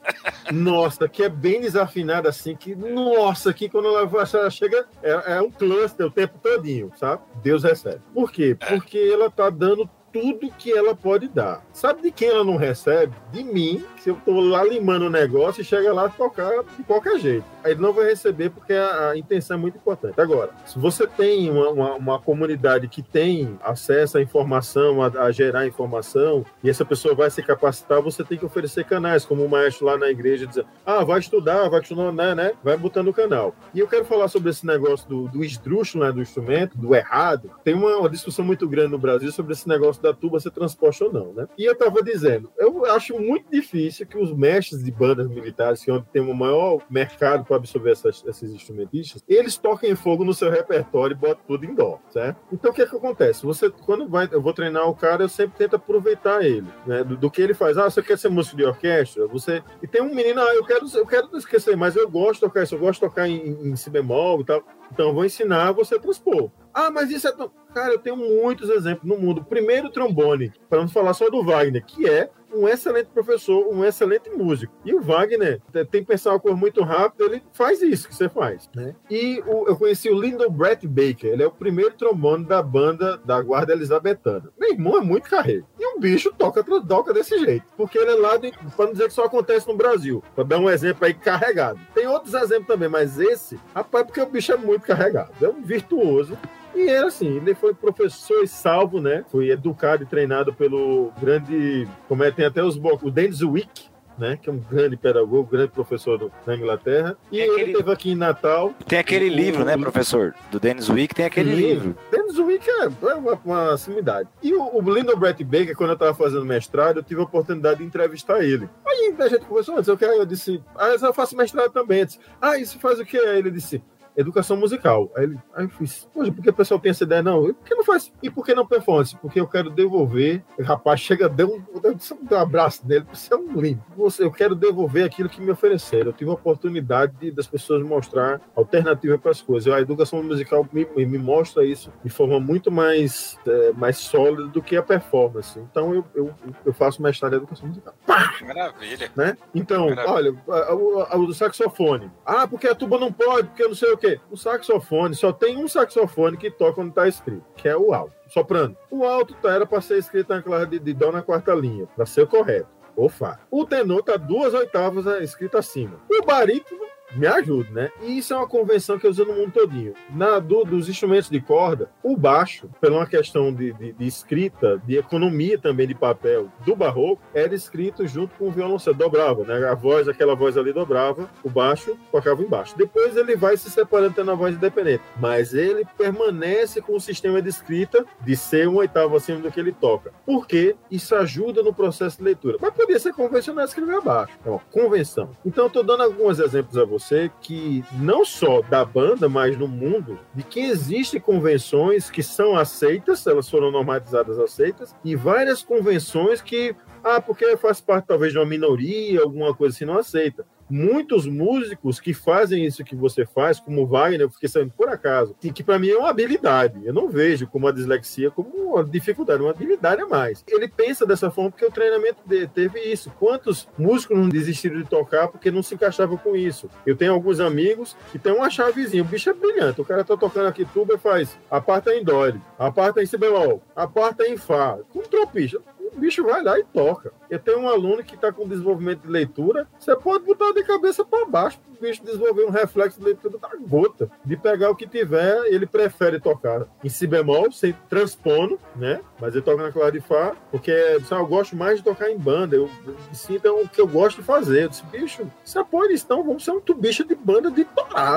Nossa, que é bem desafinada assim, que nossa, que quando ela, ela chega é, é, um cluster o tempo todinho, sabe? Deus recebe. Por quê? É. Porque ela tá dando tudo que ela pode dar. Sabe de quem ela não recebe? De mim, se eu tô lá limando o negócio e chega lá tocar de qualquer jeito. Aí ele não vai receber porque a, a intenção é muito importante. Agora, se você tem uma, uma, uma comunidade que tem acesso à informação, a, a, gerar informação, e essa pessoa vai se capacitar, você tem que oferecer canais, como o maestro lá na igreja diz, ah, vai estudar, vai estudar, né, né? Vai botando o canal. E eu quero falar sobre esse negócio do, do esdrúxulo, né, do instrumento, do errado. Tem uma, uma discussão muito grande no Brasil sobre esse negócio da tuba ser transposta ou não, né? E eu tava dizendo, eu acho muito difícil que os mestres de bandas militares, que é onde tem o maior mercado para absorver essas, esses instrumentistas, eles toquem fogo no seu repertório e botam tudo em dó, certo? Então o que é que acontece? Você, quando vai, eu vou treinar o cara, eu sempre tento aproveitar ele, né? Do, do que ele faz. Ah, você quer ser músico de orquestra? Você e tem um menino, ah, eu quero, eu quero esquecer, mas eu gosto de tocar isso, eu gosto de tocar em, em si bemol e tal. Então vou ensinar você a transpor. Ah, mas isso é. Cara, eu tenho muitos exemplos no mundo. Primeiro, trombone, para não falar só do Wagner, que é um excelente professor, um excelente músico. E o Wagner tem que pensar uma coisa muito rápido, ele faz isso que você faz. Né? E o, eu conheci o Lyndon Brett Baker, ele é o primeiro trombone da banda da Guarda Elizabetana. Meu irmão é muito carreiro. E o bicho toca, toca desse jeito, porque ele é lá, de, para não dizer que só acontece no Brasil, para dar um exemplo aí carregado. Tem outros exemplos também, mas esse, rapaz, porque o bicho é muito carregado. É um virtuoso E era assim, ele foi professor e salvo, né? Foi educado e treinado pelo grande, como é, tem até os o Dennis Wick, né, que é um grande pedagogo, grande professor do, da Inglaterra. E Tem ele aquele- teve aqui em Natal. Tem aquele O- livro, né, professor? Do Dennis Wick, tem aquele livro. Dennis Wick é é uma, uma sumidade. E o, o Lyndon Brett Baker, quando eu estava fazendo mestrado, eu tive a oportunidade de entrevistar ele. Aí a gente conversou antes, eu, quero, eu disse, ah, eu faço mestrado também. Eu disse, ah, isso faz o quê? Aí ele disse, educação musical. Aí, ele, aí eu fiz, poxa, por que o pessoal tem essa ideia? Não, e por que não faz? E por que não performance? Porque eu quero devolver. O rapaz chega, deu um, deu um abraço nele, você é um lindo. Você, eu quero devolver aquilo que me ofereceram. Eu tive a oportunidade de, das pessoas mostrar alternativa para as coisas. A educação musical me, me mostra isso de forma muito mais, é, mais sólida do que a performance. Então eu, eu, eu faço mestrado em educação musical Maravilha. né? Então, Maravilha. olha, a- o do saxofone. Ah, porque a tuba não pode, porque eu não sei o quê. O saxofone, só tem um saxofone que toca onde tá escrito, que é o alto. Soprano. O alto tá, era para ser escrito na classe de, de dó na quarta linha, para ser o correto. Ou fá. O tenor tá duas oitavas é, escrito acima. O barítono me ajuda, né? E isso é uma convenção que eu uso no mundo todinho. Na, do- dos instrumentos de corda, o baixo, por uma questão de, de- de escrita, de economia também de papel do barroco, era escrito junto com o violoncelo, dobrava, né? A voz, aquela voz ali dobrava, o baixo tocava embaixo. Depois ele vai se separando tendo a voz independente, mas ele permanece com o sistema de escrita de ser um oitavo acima do que ele toca. Porque isso ajuda no processo de leitura. Mas podia ser convencional escrever abaixo. Ó, convenção. Então eu tô dando alguns exemplos a você que não só da banda, mas no mundo, de que existem convenções que são aceitas, elas foram normatizadas aceitas, e várias convenções que, ah, porque faz parte talvez de uma minoria, alguma coisa assim, não aceita. Muitos músicos que fazem isso que você faz, como o Wagner, eu fiquei sabendo por acaso, e que para mim é uma habilidade. Eu não vejo como a dislexia como uma dificuldade, uma habilidade a mais. Ele pensa dessa forma porque o treinamento dele teve isso. Quantos músicos não desistiram de tocar porque não se encaixavam com isso? Eu tenho alguns amigos que tem uma chavezinha, o bicho é brilhante. O cara tá tocando aqui tuba e faz a parte é em dó, a parte é em si bemol, a parte é em fá, com tropista. O bicho vai lá e toca. Eu tenho um aluno que está com desenvolvimento de leitura. Você pode botar de cabeça para baixo o bicho desenvolver um reflexo de leitura da gota. De pegar o que tiver, ele prefere tocar em si bemol, sem transpono, né? Mas ele toca na clave de Fá, porque sabe, eu gosto mais de tocar em banda. Eu, eu sinto é o que eu gosto de fazer. Eu disse, bicho, você apoia isso, então vamos ser um tubicho de banda de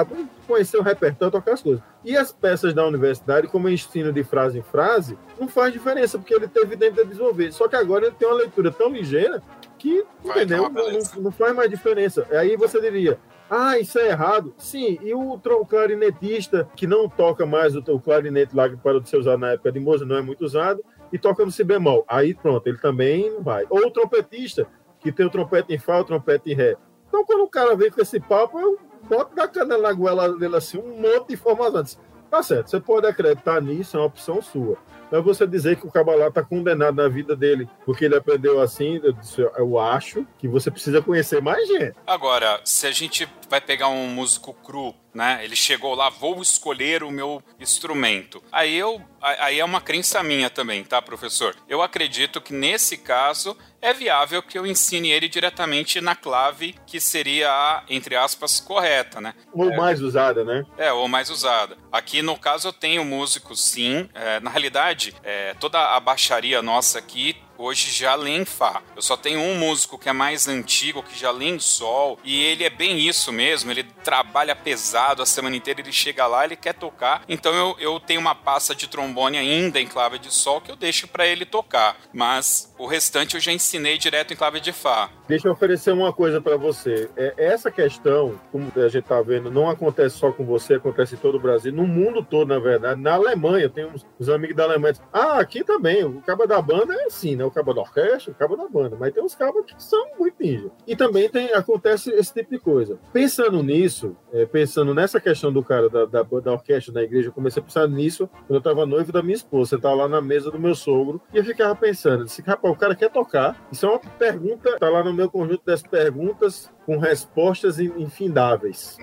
vamos conhecer o repertório, tocar as coisas. E as peças da universidade, como eu ensino de frase em frase, não faz diferença, porque ele teve tempo de desenvolver. Só que agora ele tem uma leitura tão ligeira que, Vai entendeu? Não, beleza. não faz mais diferença. Aí você diria, ah, isso é errado. Sim, e o, clarinetista que não toca mais o, o clarinete lá de ser usado na época de Mozart, não é muito usado, e toca no si bemol. Aí pronto, ele também não vai. Ou o trompetista que tem o trompete em fá, o trompete em ré. Então quando o cara vem com esse papo, eu boto da canela na goela dele assim, um monte de informações. Tá certo, você pode acreditar nisso, é uma opção sua. Mas você dizer que o Cabalá está condenado na vida dele porque ele aprendeu assim, eu, eu acho que você precisa conhecer mais gente. Agora, se a gente vai pegar um músico cru, né? Ele chegou lá, vou escolher o meu instrumento. Aí eu, aí é uma crença minha também, tá, professor? Eu acredito que nesse caso é viável que eu ensine ele diretamente na clave que seria a, entre aspas, correta, né? Ou mais usada, né? É, ou mais usada. Aqui, no caso, eu tenho músicos, sim. É, na realidade, é, toda a baixaria nossa aqui hoje já lê em Fá. Eu só tenho um músico que é mais antigo, que já lê em Sol, e ele é bem isso mesmo, ele trabalha pesado a semana inteira, ele chega lá, ele quer tocar, então eu, eu tenho uma pasta de trombone ainda em clave de Sol que eu deixo para ele tocar, mas o restante eu já ensinei direto em clave de Fá. Deixa eu oferecer uma coisa para você. É, essa questão, como a gente tá vendo, não acontece só com você, acontece em todo o Brasil, no mundo todo, na verdade. Na Alemanha, tem uns, uns amigos da Alemanha. Ah, aqui também, o cabo da banda é assim, né? O cabo da orquestra, o cabo da banda. Mas tem uns cabos que são muito ninja. E também tem, acontece esse tipo de coisa. Pensando nisso, é, pensando nessa questão do cara da, da, da orquestra na igreja, eu comecei a pensar nisso quando eu tava noivo da minha esposa. Tava lá na mesa do meu sogro e eu ficava pensando, disse, rapaz, o cara quer tocar. Isso é uma pergunta, tá lá no meu conjunto das perguntas com respostas in- infindáveis.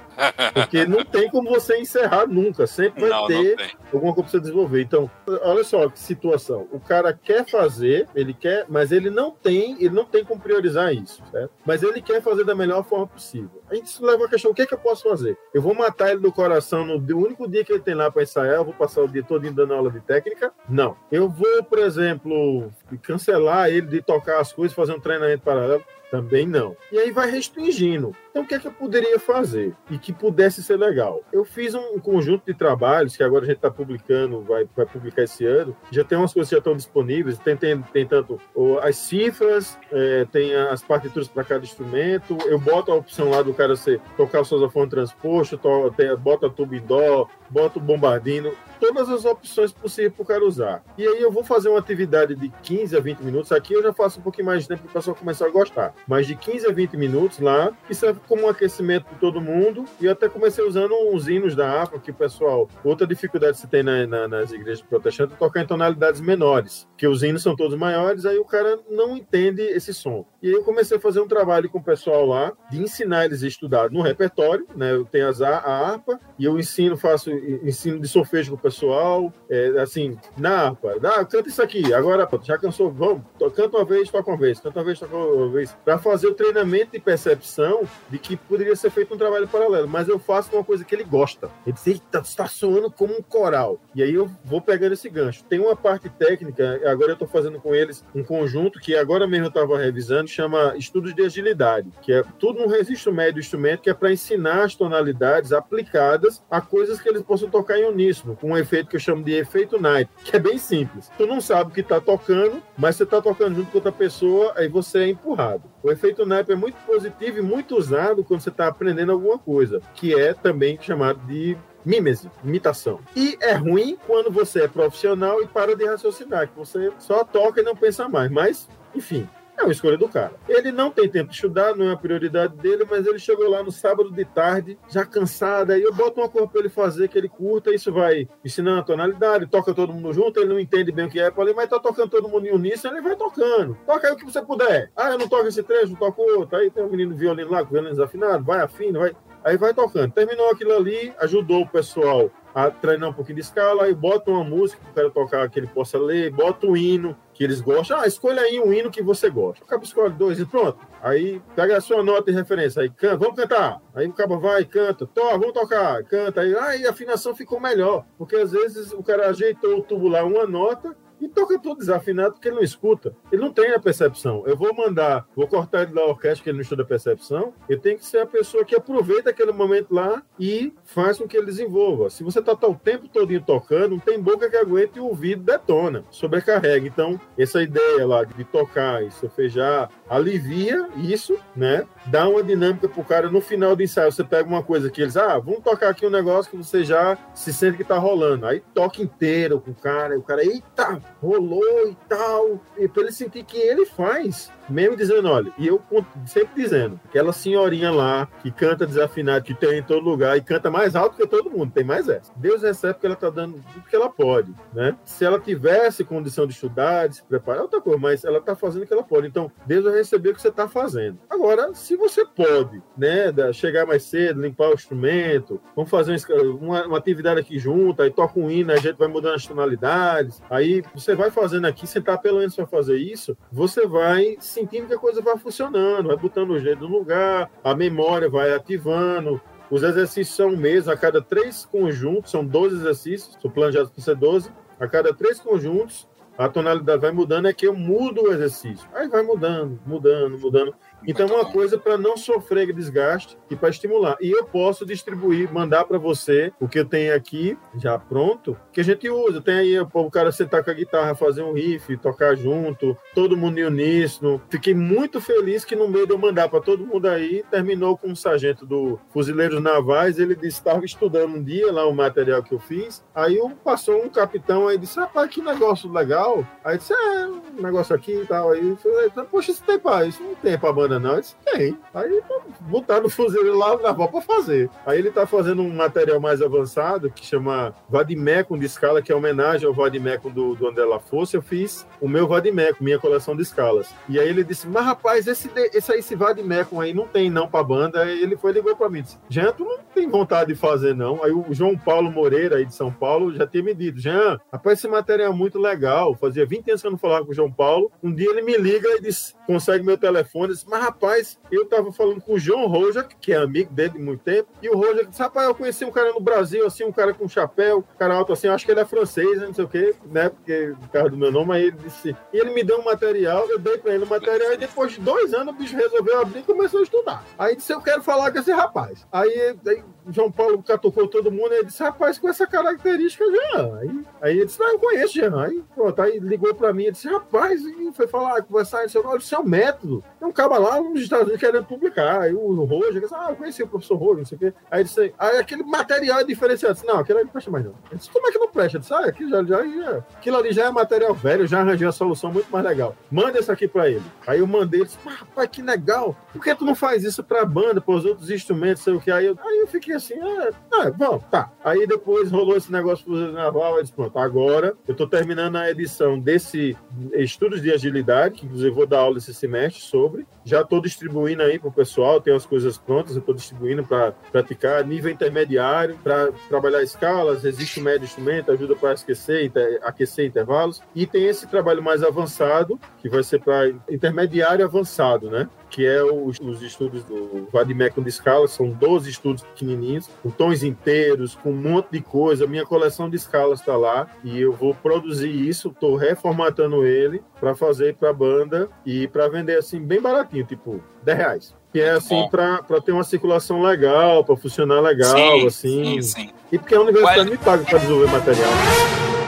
Porque não tem como você encerrar nunca. Sempre vai não, ter não alguma coisa pra você desenvolver. Então, olha só que situação. O cara quer fazer, ele quer, mas ele não tem, ele não tem como priorizar isso, certo? Mas ele quer fazer da melhor forma possível. A gente leva a questão: o que, é que eu posso fazer? Eu vou matar ele do coração no único dia que ele tem lá para ensaiar, eu vou passar o dia todo dando aula de técnica? Não. Eu vou, por exemplo, cancelar ele de tocar as coisas, fazer um treinamento paralelo? Também não. E aí vai restringindo. Então, o que é que eu poderia fazer e que pudesse ser legal? Eu fiz um conjunto de trabalhos que agora a gente está publicando, vai, vai publicar esse ano. Já tem umas coisas que já estão disponíveis. Tem, tem, tem tanto as cifras, é, tem as partituras para cada instrumento. Eu boto a opção lá do cara ser, tocar o saxofone transposto, to, tem, bota tubo em dó, bota o bombardino todas as opções possíveis para o cara usar. E aí eu vou fazer uma atividade de 15 a 20 minutos. Aqui eu já faço um pouquinho mais de tempo para o pessoal começar a gostar. Mas de 15 a 20 minutos lá, que serve como um aquecimento de todo mundo. E até comecei usando uns hinos da APA, que o pessoal, outra dificuldade que se tem na, na, nas igrejas protestantes é tocar em tonalidades menores, que os hinos são todos maiores, aí o cara não entende esse som. E aí eu comecei a fazer um trabalho com o pessoal lá, de ensinar eles a estudar no repertório, né? Eu tenho as, a harpa, e eu ensino, faço ensino de solfejo com o pessoal, é, assim, na harpa, ah, canta isso aqui, agora já cansou, vamos, canta uma vez, toca uma vez, canta uma vez, toca uma vez, para fazer o treinamento de percepção de que poderia ser feito um trabalho paralelo, mas eu faço uma coisa que ele gosta. Ele diz, eita, está soando como um coral. E aí eu vou pegando esse gancho. Tem uma parte técnica, agora eu estou fazendo com eles um conjunto que agora mesmo eu estava revisando, chama Estudos de Agilidade, que é tudo no registro médio do instrumento, que é para ensinar as tonalidades aplicadas a coisas que eles possam tocar em uníssono, com um efeito que eu chamo de efeito night, que é bem simples. Tu não sabe o que está tocando, mas você está tocando junto com outra pessoa, aí você é empurrado. O efeito naipe é muito positivo e muito usado quando você está aprendendo alguma coisa, que é também chamado de mímese, imitação. E é ruim quando você é profissional e para de raciocinar, que você só toca e não pensa mais. Mas, enfim, é uma escolha do cara. Ele não tem tempo de estudar, não é a prioridade dele, mas ele chegou lá no sábado de tarde, já cansado, aí eu boto uma cor para ele fazer que ele curta, isso vai ensinando a tonalidade, toca todo mundo junto, ele não entende bem o que é, falei, mas tá tocando todo mundo em uníssono, ele vai tocando. Toca aí o que você puder. Ah, eu não toco esse trecho, não toco outro. Aí tem um menino violino lá, com violino desafinado, vai afina, vai. Aí vai tocando. Terminou aquilo ali, ajudou o pessoal a treinar um pouquinho de escala, aí bota uma música que o cara tocar que ele possa ler, bota o um hino que eles gostam. Ah, escolha aí um hino que você gosta. O cabo escolhe dois e pronto. Aí pega a sua nota de referência, aí canta, vamos cantar. Aí o cabo vai, canta, to, vamos tocar, canta. Aí, aí a afinação ficou melhor, porque às vezes o cara ajeitou o tubo lá uma nota e toca tudo desafinado porque ele não escuta. Ele não tem a percepção. Eu vou mandar, vou cortar ele da orquestra que ele não estuda a percepção. Eu tenho que ser a pessoa que aproveita aquele momento lá e faz com que ele desenvolva. Se você tá, tá o tempo todo tocando, não tem boca que aguente e o ouvido detona, sobrecarrega. Então, essa ideia lá de tocar e sofejar alivia isso, né? Dá uma dinâmica pro cara no final do ensaio. Você pega uma coisa que eles, ah, vamos tocar aqui um negócio que você já se sente que tá rolando. Aí toca inteiro com o cara, e o cara, eita, rolou e tal. E pra ele sentir que ele faz mesmo dizendo, olha, e eu sempre dizendo, aquela senhorinha lá que canta desafinado, que tem em todo lugar e canta mais alto que todo mundo, tem mais essa. Deus recebe porque ela tá dando tudo que ela pode, né? Se ela tivesse condição de estudar, de se preparar, é outra coisa, mas ela tá fazendo o que ela pode. Então, Deus vai receber o que você tá fazendo. Agora, se você pode, né, chegar mais cedo, limpar o instrumento, vamos fazer uma, uma atividade aqui junto, aí toca um hino, a gente vai mudando as tonalidades, aí você vai fazendo aqui, você tá pelo menos para fazer isso, você vai se sentindo que a coisa vai funcionando, vai botando os dedos no lugar, a memória vai ativando. Os exercícios são mesmo, a cada três conjuntos, são 12 exercícios, são planejados para ser 12, a cada três conjuntos, a tonalidade vai mudando, é que eu mudo o exercício. Aí vai mudando, mudando, mudando. Então, é uma coisa para não sofrer desgaste e para estimular. E eu posso distribuir, mandar para você o que eu tenho aqui já pronto, que a gente usa. Tem aí o cara sentar com a guitarra, fazer um riff, tocar junto, todo mundo em uníssono. Fiquei muito feliz que no meio de eu mandar para todo mundo aí, terminou com um sargento do Fuzileiros Navais. Ele disse estava estudando um dia lá o material que eu fiz. Aí passou um capitão aí disse: Rapaz, que negócio legal. Aí disse: É, um negócio aqui e tal. Aí eu falei: Poxa, isso tem para isso não tem para banda não? Eu disse, tem. Aí botaram o fuzileiro lá na avó para fazer. Aí ele tá fazendo um material mais avançado que chama Vadimecum de escala, que é homenagem ao Vadimecum do, do André Lafosse. Eu fiz o meu Vadimecum, minha coleção de escalas. E aí ele disse, mas rapaz, esse, esse aí, esse Vadimecum aí não tem não pra banda. Aí ele foi ligou pra mim, disse, Jean, tu não tem vontade de fazer não. Aí o João Paulo Moreira, aí de São Paulo, já tinha me dito, Jean, rapaz, esse material é muito legal. Fazia 20 anos que eu não falava com o João Paulo. Um dia ele me liga e disse, consegue meu telefone, disse, mas Rapaz, eu tava falando com o João Roja, que é amigo dele de muito tempo, e o Roja disse, rapaz, eu conheci um cara no Brasil, assim, um cara com chapéu, um cara alto assim, acho que ele é francês, né, não sei o quê, né, porque o cara do meu nome, aí ele disse, e ele me deu um material, eu dei pra ele o material, e depois de dois anos o bicho resolveu abrir e começou a estudar. Aí disse, eu quero falar com esse rapaz. Aí, aí João Paulo catucou todo mundo, e ele disse, rapaz, com essa característica, Jean. Aí, aí ele disse, não, eu conheço Jean. Aí, pronto, aí ligou pra mim, e disse, rapaz, e foi falar, conversar, disse, olha, o seu método. Tem um cara lá nos Estados Unidos querendo publicar. Aí o Roger disse, ah, eu conheci o professor Roger, não sei o quê. Aí disse, aí aquele material é diferenciado. Disse, não, aquele não presta mais não. Disse, como é que não presta? Eu disse, ah, aquilo, já, já, já, aquilo ali já é material velho, já arranjei a solução muito mais legal. Manda isso aqui pra ele. Aí eu mandei, ele disse, rapaz, que legal. Por que tu não faz isso pra banda, pros outros instrumentos, sei o que? Aí eu, aí eu fiquei assim, ah, ah, bom, tá. Aí depois rolou esse negócio pro Naval, eu disse, pronto, agora eu tô terminando a edição desse Estudos de Agilidade, que inclusive vou dar aula esse semestre sobre. Já estou distribuindo aí pro pessoal, tem as coisas prontas, eu estou distribuindo para praticar nível intermediário, para trabalhar escalas, existe o médio instrumento, ajuda para aquecer, aquecer intervalos. E tem esse trabalho mais avançado, que vai ser para intermediário avançado, né? Que é os, os estudos do Vadimecum de escala, são 12 estudos pequenininhos, com tons inteiros, com um monte de coisa. Minha coleção de escalas está lá e eu vou produzir isso, estou reformatando ele para fazer para a banda e para vender assim bem baratinho, tipo 10 reais. Que é assim para ter uma circulação legal, para funcionar legal, sim, assim. Sim, sim. E porque a universidade me paga para desenvolver material.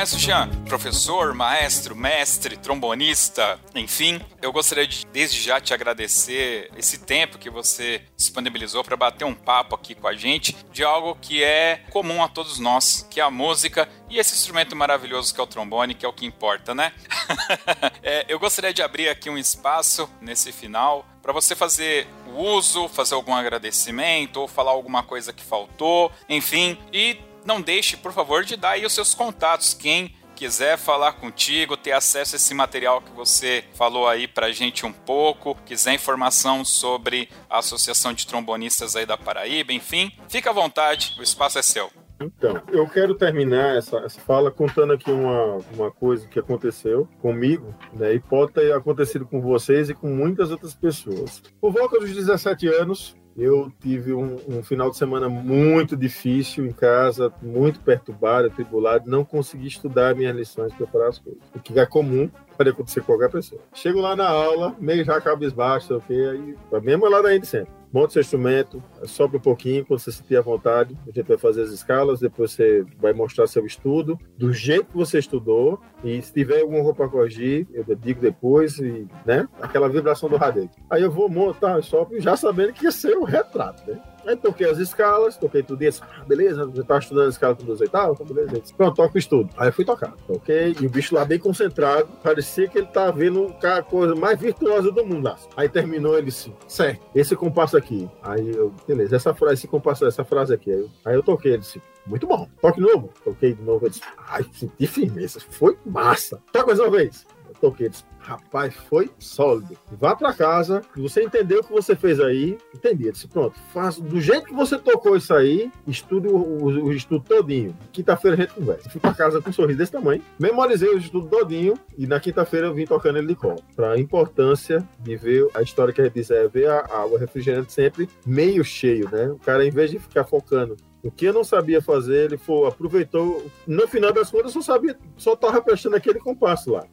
Mas, Jean, professor, maestro, mestre, trombonista, enfim, eu gostaria de, desde já, te agradecer esse tempo que você disponibilizou para bater um papo aqui com a gente de algo que é comum a todos nós, que é a música e esse instrumento maravilhoso que é o trombone, que é o que importa, né? é, eu gostaria de abrir aqui um espaço nesse final para você fazer o uso, fazer algum agradecimento ou falar alguma coisa que faltou, enfim, e não deixe, por favor, de dar aí os seus contatos. Quem quiser falar contigo, ter acesso a esse material que você falou aí pra gente um pouco, quiser informação sobre a Associação de Trombonistas aí da Paraíba, enfim, fica à vontade, o espaço é seu. Então, eu quero terminar essa, essa fala contando aqui uma, uma coisa que aconteceu comigo, né? E pode ter acontecido com vocês e com muitas outras pessoas. Por volta dos 17 anos, eu tive um, um, final de semana muito difícil em casa, muito perturbado, atribulado, não consegui estudar minhas lições, preparar as coisas. O que é comum pode acontecer com qualquer pessoa. Chego lá na aula, meio já cabisbaixo, ok? Aí, mesmo lá da sempre monte seu instrumento, sobe um pouquinho, quando você sentir à vontade, a gente vai fazer as escalas, depois você vai mostrar seu estudo, do jeito que você estudou, e se tiver alguma roupa corrigir, eu digo depois, e, né, aquela vibração do radete. Aí eu vou montar, só já sabendo que ia ser o retrato, né? Aí toquei as escalas, toquei tudo isso. Ah, beleza, já tava estudando a escala com duas oitavas, então beleza. Pronto, toco o estudo. Aí eu fui tocar. Toquei, e o bicho lá bem concentrado, parecia que ele tava vendo a coisa mais virtuosa do mundo. Aí terminou, ele disse, certo, esse compasso aqui. Aí eu, beleza, essa frase, esse compasso, essa frase aqui. Aí eu, aí eu toquei, ele disse, muito bom. Toque novo. Toquei de novo, ele disse, ai, senti firmeza, foi massa. Toca mais uma vez. Eu toquei, ele disse, Rapaz, foi sólido. Vá para casa, você entendeu o que você fez aí, entendi. Disse, pronto, faz do jeito que você tocou isso aí, estude o, o, o estudo todinho. Quinta-feira a gente conversa. Fui para casa com um sorriso desse tamanho, memorizei o estudo todinho e na quinta-feira eu vim tocando ele de colo. Para a importância de ver a história que a gente diz é ver a água refrigerante sempre meio cheio, né? O cara, em vez de ficar focando o que eu não sabia fazer, ele foi, aproveitou. No final das contas, eu só sabia, só estava prestando aquele compasso lá.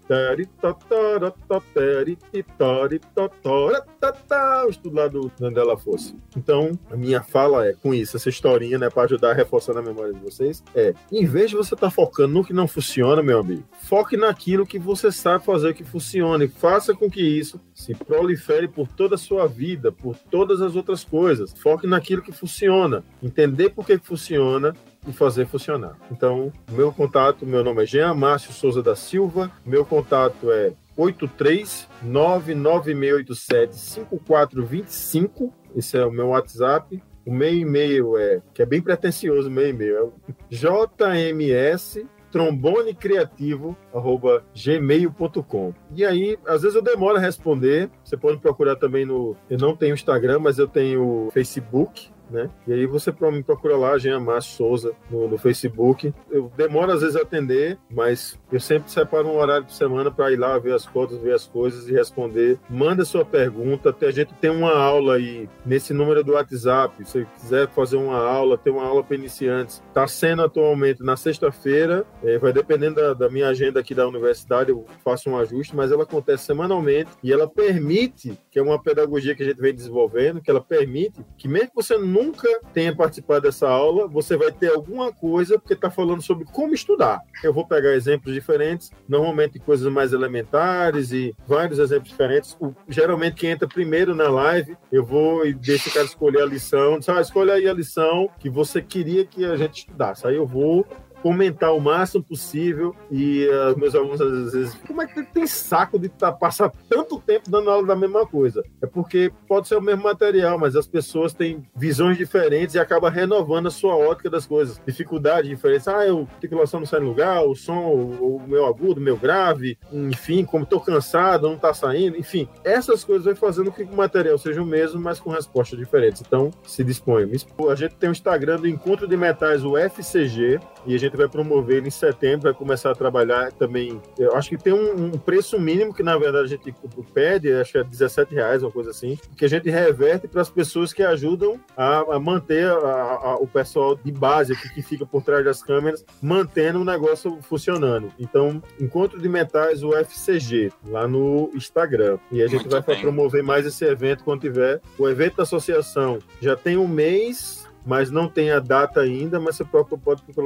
Estudo lá do onde ela fosse. Então, a minha fala é com isso, essa historinha, né, para ajudar a reforçar na memória de vocês, é: em vez de você estar tá focando no que não funciona, meu amigo, foque naquilo que você sabe fazer que funcione. Faça com que isso se prolifere por toda a sua vida, por todas as outras coisas. Foque naquilo que funciona. Entender por que funciona e fazer funcionar. Então, meu contato, meu nome é Jean Márcio Souza da Silva, meu contato é 83996875425, esse é o meu WhatsApp. O meu e-mail é, que é bem pretencioso o meu e-mail, é jms trombonecriativo@gmail.com. E aí, às vezes eu demoro a responder. Você pode procurar também no. Eu não tenho Instagram, mas eu tenho Facebook né? E aí você me procura lá, Jean Márcio Souza, no, no, Facebook. Eu demoro às vezes a atender, mas eu sempre separo um horário de semana para ir lá ver as fotos, ver as coisas e responder. Manda sua pergunta. A gente tem uma aula aí nesse número do WhatsApp. Se você quiser fazer uma aula, tem uma aula para iniciantes. Está sendo atualmente na sexta-feira, é, vai dependendo da, da minha agenda aqui da universidade, eu faço um ajuste, mas ela acontece semanalmente e ela permite, que é uma pedagogia que a gente vem desenvolvendo, que ela permite que mesmo que você não nunca tenha participado dessa aula, você vai ter alguma coisa, porque está falando sobre como estudar. Eu vou pegar exemplos diferentes, normalmente coisas mais elementares e vários exemplos diferentes. O, geralmente, quem entra primeiro na live, eu vou e deixo o cara escolher a lição. Diz, ah, escolha aí a lição que você queria que a gente estudasse. Aí eu vou comentar o máximo possível e uh, meus alunos às vezes, como é que tem saco de tá, passar tanto tempo dando aula da mesma coisa? É porque pode ser o mesmo material, mas as pessoas têm visões diferentes e acaba renovando a sua ótica das coisas. Dificuldade diferente. Ah, eu articulação não sai no lugar, o som, o, o meu agudo, o meu grave, enfim, como estou cansado, não está saindo, enfim. Essas coisas vão fazendo com que o material seja o mesmo, mas com respostas diferentes. Então, se dispõe. A gente tem o Instagram do Encontro de Metais, o FCG, e a gente vai promover ele em setembro, vai começar a trabalhar também. Eu acho que tem um, um preço mínimo que, na verdade, a gente pede, acho que é 17 reais, uma coisa assim, que a gente reverte para as pessoas que ajudam a, a manter a, a, o pessoal de base aqui que fica por trás das câmeras, mantendo o negócio funcionando. Então, Encontro de Metais, o FCG, lá no Instagram. E a gente Muito vai bem. promover mais esse evento quando tiver. O evento da associação já tem um mês mas não tem a data ainda, mas você pode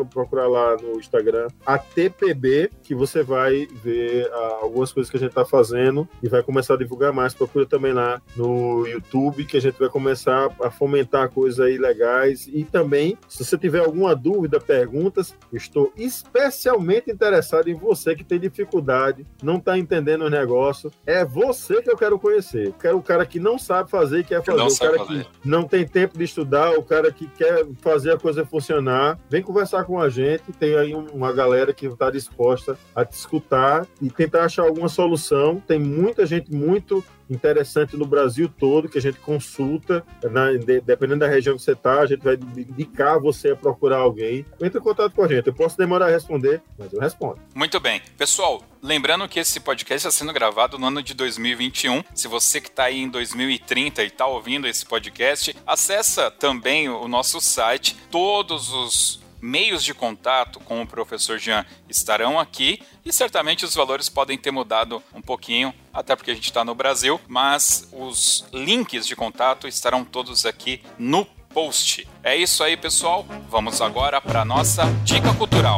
procurar lá no Instagram a TPB, que você vai ver uh, algumas coisas que a gente está fazendo e vai começar a divulgar mais. Procura também lá no YouTube, que a gente vai começar a fomentar coisas aí legais. E também, se você tiver alguma dúvida, perguntas, estou especialmente interessado em você que tem dificuldade, não está entendendo o negócio. É você que eu quero conhecer. Quero o cara que não sabe fazer e quer fazer. O cara fazer. que não tem tempo de estudar, o cara que quer fazer a coisa funcionar, vem conversar com a gente. Tem aí uma galera que está disposta a te escutar e tentar achar alguma solução. Tem muita gente muito interessante no Brasil todo que a gente consulta, na, de, dependendo da região que você está, a gente vai indicar você a procurar alguém. Entre em contato com a gente. Eu posso demorar a responder, mas eu respondo. Muito bem. Pessoal, lembrando que esse podcast está sendo gravado no ano de 2021. Se você que está aí em 2030 e está ouvindo esse podcast, acessa também o nosso site. Todos os meios de contato com o professor Jean estarão aqui e certamente os valores podem ter mudado um pouquinho, até porque a gente está no Brasil, mas os links de contato estarão todos aqui no post. É isso aí, pessoal. Vamos agora para nossa dica cultural.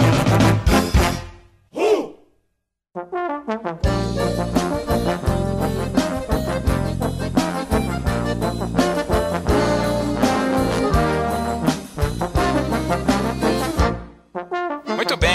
Uh!